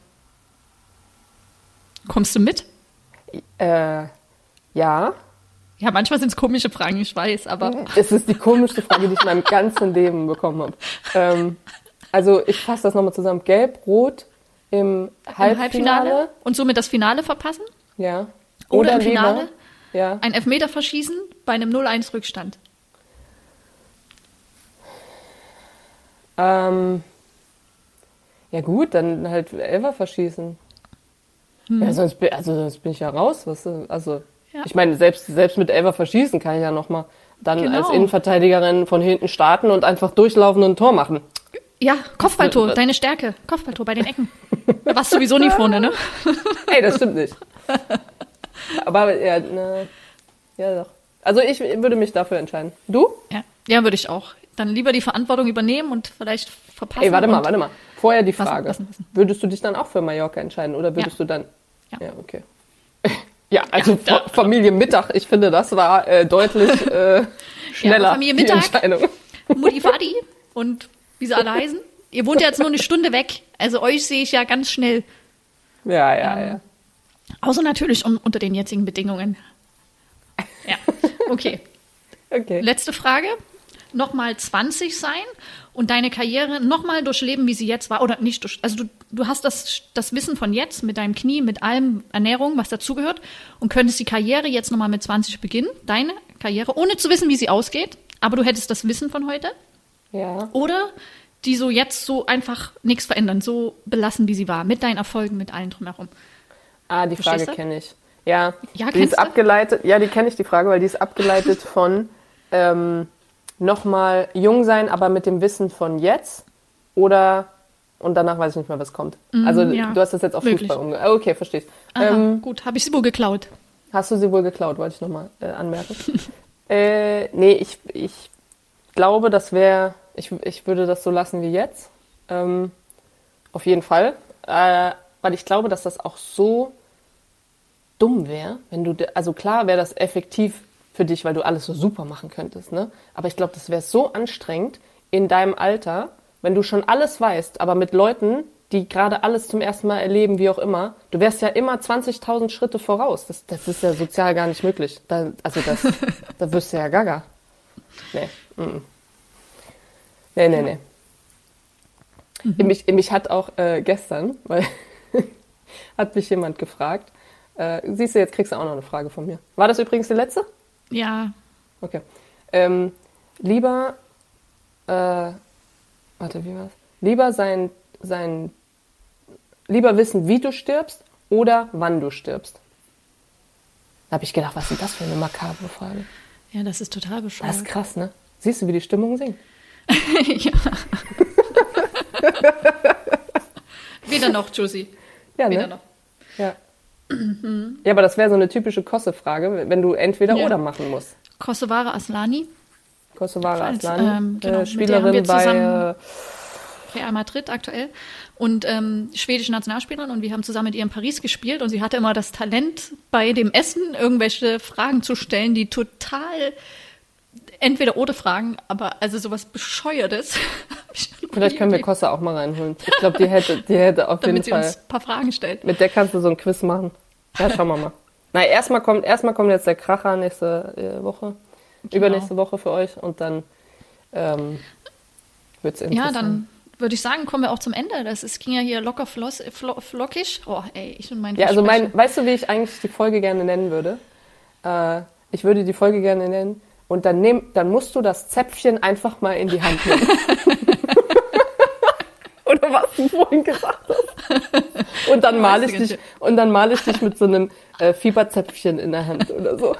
Kommst du mit? Äh, ja. Ja, manchmal sind es komische Fragen, ich weiß, aber. Es ist die komischste Frage, die ich in meinem ganzen Leben bekommen habe. Ähm, also, ich fasse das nochmal zusammen. Gelb, Rot im Halbfinale. Im Halbfinale. Und somit das Finale verpassen? Ja. Oder, Oder im Finale ja. ein Elfmeter verschießen bei einem 0-1-Rückstand. Ähm, ja gut, dann halt Elfer verschießen. Hm. Ja, sonst, also sonst bin ich ja raus. Was, also ja. ich meine, selbst, selbst mit Elfer verschießen kann ich ja nochmal dann genau. als Innenverteidigerin von hinten starten und einfach durchlaufen und ein Tor machen. Ja, Kopfballtor, deine Stärke. Kopfballtor bei den Ecken. Da warst du sowieso nie vorne, ne? Ey, das stimmt nicht. Aber ja, ne, ja doch. Also ich würde mich dafür entscheiden. Du? Ja, ja würde ich auch dann lieber die Verantwortung übernehmen und vielleicht verpassen. Ey, warte mal, warte mal. Vorher die Frage. Passen, passen, passen. Würdest du dich dann auch für Mallorca entscheiden oder würdest ja. du dann. Ja, ja okay. ja, also ja, Familie Mittag, ich finde, das war äh, deutlich äh, schneller. Ja, Familie Mittag, Mutti Fadi und wie sie alle heißen. Ihr wohnt ja jetzt nur eine Stunde weg. Also euch sehe ich ja ganz schnell. Ja, ja, ähm, ja. Außer natürlich um, unter den jetzigen Bedingungen. Ja, okay. okay. Letzte Frage nochmal 20 sein und deine Karriere nochmal durchleben, wie sie jetzt war. Oder nicht durch, also du, du hast das, das Wissen von jetzt mit deinem Knie, mit allem Ernährung, was dazugehört und könntest die Karriere jetzt nochmal mit 20 beginnen, deine Karriere, ohne zu wissen, wie sie ausgeht. Aber du hättest das Wissen von heute. Ja. Oder die so jetzt so einfach nichts verändern, so belassen, wie sie war, mit deinen Erfolgen, mit allen drumherum. Ah, die Frage kenne ich. Ja, ja die ist du? abgeleitet, ja, die kenne ich die Frage, weil die ist abgeleitet von ähm, nochmal jung sein, aber mit dem Wissen von jetzt oder und danach weiß ich nicht mehr, was kommt. Mm, also ja, du hast das jetzt auf wirklich. Fußball umgegangen. Ah, okay, verstehst. Ähm, gut, habe ich sie wohl geklaut. Hast du sie wohl geklaut, wollte ich nochmal äh, anmerken. äh, nee, ich, ich glaube, das wäre, ich, ich würde das so lassen wie jetzt. Ähm, auf jeden Fall. Äh, weil ich glaube, dass das auch so dumm wäre, wenn du, also klar wäre das effektiv für dich, weil du alles so super machen könntest. Ne? Aber ich glaube, das wäre so anstrengend in deinem Alter, wenn du schon alles weißt, aber mit Leuten, die gerade alles zum ersten Mal erleben, wie auch immer, du wärst ja immer 20.000 Schritte voraus. Das, das ist ja sozial gar nicht möglich. Da, also das, da wirst du ja gaga. Nee. Mm -mm. Nee, nee, nee. Mhm. Mich, mich hat auch äh, gestern, weil hat mich jemand gefragt, äh, siehst du, jetzt kriegst du auch noch eine Frage von mir. War das übrigens die letzte? Ja. Okay. Ähm, lieber, äh, warte, wie war's? Lieber sein, sein, lieber wissen, wie du stirbst oder wann du stirbst. Da habe ich gedacht, was ist das für eine makabre Frage? Ja, das ist total bescheuert. Das ist krass, ne? Siehst du, wie die Stimmung singt? ja. Weder noch, Josie. Ja, Weder ne? noch. Ja. Mhm. Ja, aber das wäre so eine typische Kosse-Frage, wenn du entweder ja. oder machen musst. Kosovare Aslani. Kosovare Aslani, ähm, genau, äh, Spielerin bei. Real Madrid aktuell und ähm, schwedische Nationalspielerin und wir haben zusammen mit ihr in Paris gespielt und sie hatte immer das Talent, bei dem Essen irgendwelche Fragen zu stellen, die total entweder oder Fragen, aber also sowas Bescheuertes. Vielleicht können wir Costa auch mal reinholen. Ich glaube, die hätte, die hätte auf Damit jeden sie Fall. uns ein paar Fragen stellt. Mit der kannst du so ein Quiz machen. Ja, schauen wir mal. Na, erstmal kommt, erstmal kommt jetzt der Kracher nächste äh, Woche. Genau. Übernächste Woche für euch und dann ähm, wird es Ja, interessant. dann würde ich sagen, kommen wir auch zum Ende. Das ist, ging ja hier locker floss, flo, flockig. Oh, ey, ich und mein Ja, also mein, weißt du, wie ich eigentlich die Folge gerne nennen würde? Äh, ich würde die Folge gerne nennen und dann, nehm, dann musst du das Zäpfchen einfach mal in die Hand nehmen. Oder was du vorhin gesagt hast. Und dann male ich dich und dann male ich dich mit so einem äh, Fieberzäpfchen in der Hand oder so.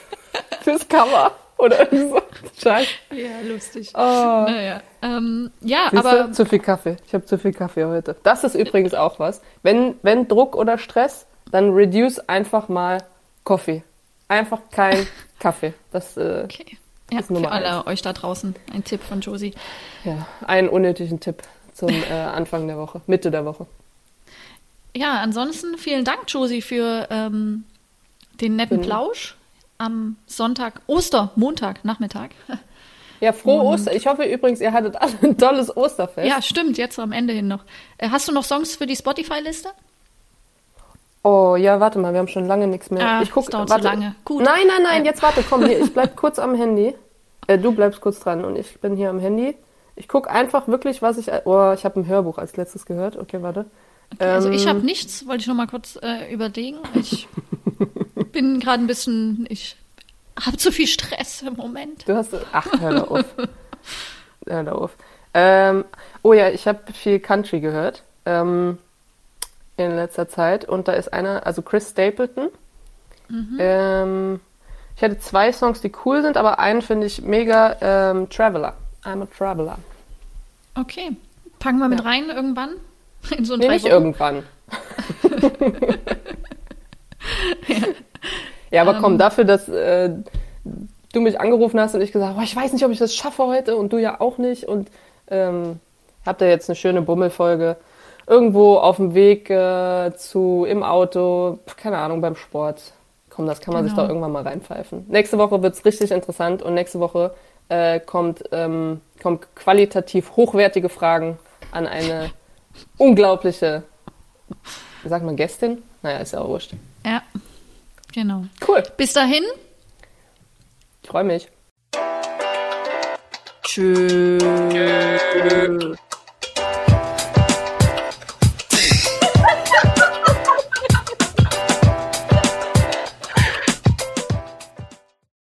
Fürs Cover oder so. Scheiße. Ja, lustig. Oh. Naja. Ähm, ja, Siehst aber du? Zu viel Kaffee. Ich habe zu viel Kaffee heute. Das ist übrigens auch was. Wenn, wenn Druck oder Stress, dann reduce einfach mal Kaffee. Einfach kein Kaffee. Das äh, okay. Ja, ist Nummer für alle euch da draußen ein Tipp von Josie. ja einen unnötigen Tipp zum äh, Anfang der Woche, Mitte der Woche. Ja, ansonsten vielen Dank, Josie, für ähm, den netten Bin- Plausch am Sonntag, Oster, Montag, Nachmittag. Ja, frohe Ostern. Ich hoffe übrigens, ihr hattet alle ein tolles Osterfest. Ja, stimmt, jetzt am Ende hin noch. Äh, hast du noch Songs für die Spotify-Liste? Oh, ja, warte mal, wir haben schon lange nichts mehr. Ah, ich guck, das dauert warte. lange. Gut. Nein, nein, nein, jetzt warte, komm hier. Ich bleib kurz am Handy. Äh, du bleibst kurz dran und ich bin hier am Handy. Ich guck einfach wirklich, was ich. Oh, ich habe ein Hörbuch als letztes gehört. Okay, warte. Okay, also ich Ähm, habe nichts, wollte ich noch mal kurz äh, überlegen. Ich bin gerade ein bisschen, ich habe zu viel Stress im Moment. Du hast. Ach, hör da auf. hör da auf. Ähm, oh ja, ich habe viel Country gehört ähm, in letzter Zeit und da ist einer, also Chris Stapleton. Ähm, ich hatte zwei Songs, die cool sind, aber einen finde ich mega ähm, Traveler. I'm a Traveler. Okay, packen wir mit Ja. rein irgendwann in so Nee, nicht Wochen. irgendwann. ja, aber komm, Ähm. dafür, dass äh, du mich angerufen hast und ich gesagt habe, ich weiß nicht, ob ich das schaffe heute und du ja auch nicht und ähm, habt ihr jetzt eine schöne Bummelfolge irgendwo auf dem Weg äh, zu, im Auto, keine Ahnung, beim Sport. Komm, das kann man sich Genau. doch irgendwann mal reinpfeifen. Nächste Woche wird's richtig interessant und nächste Woche äh, kommt, ähm, kommt qualitativ hochwertige Fragen an eine unglaubliche, wie sagt man, Gästin? Naja, ist ja auch wurscht. Ja, genau. Cool, Bis dahin. ich freue mich. Tschüss.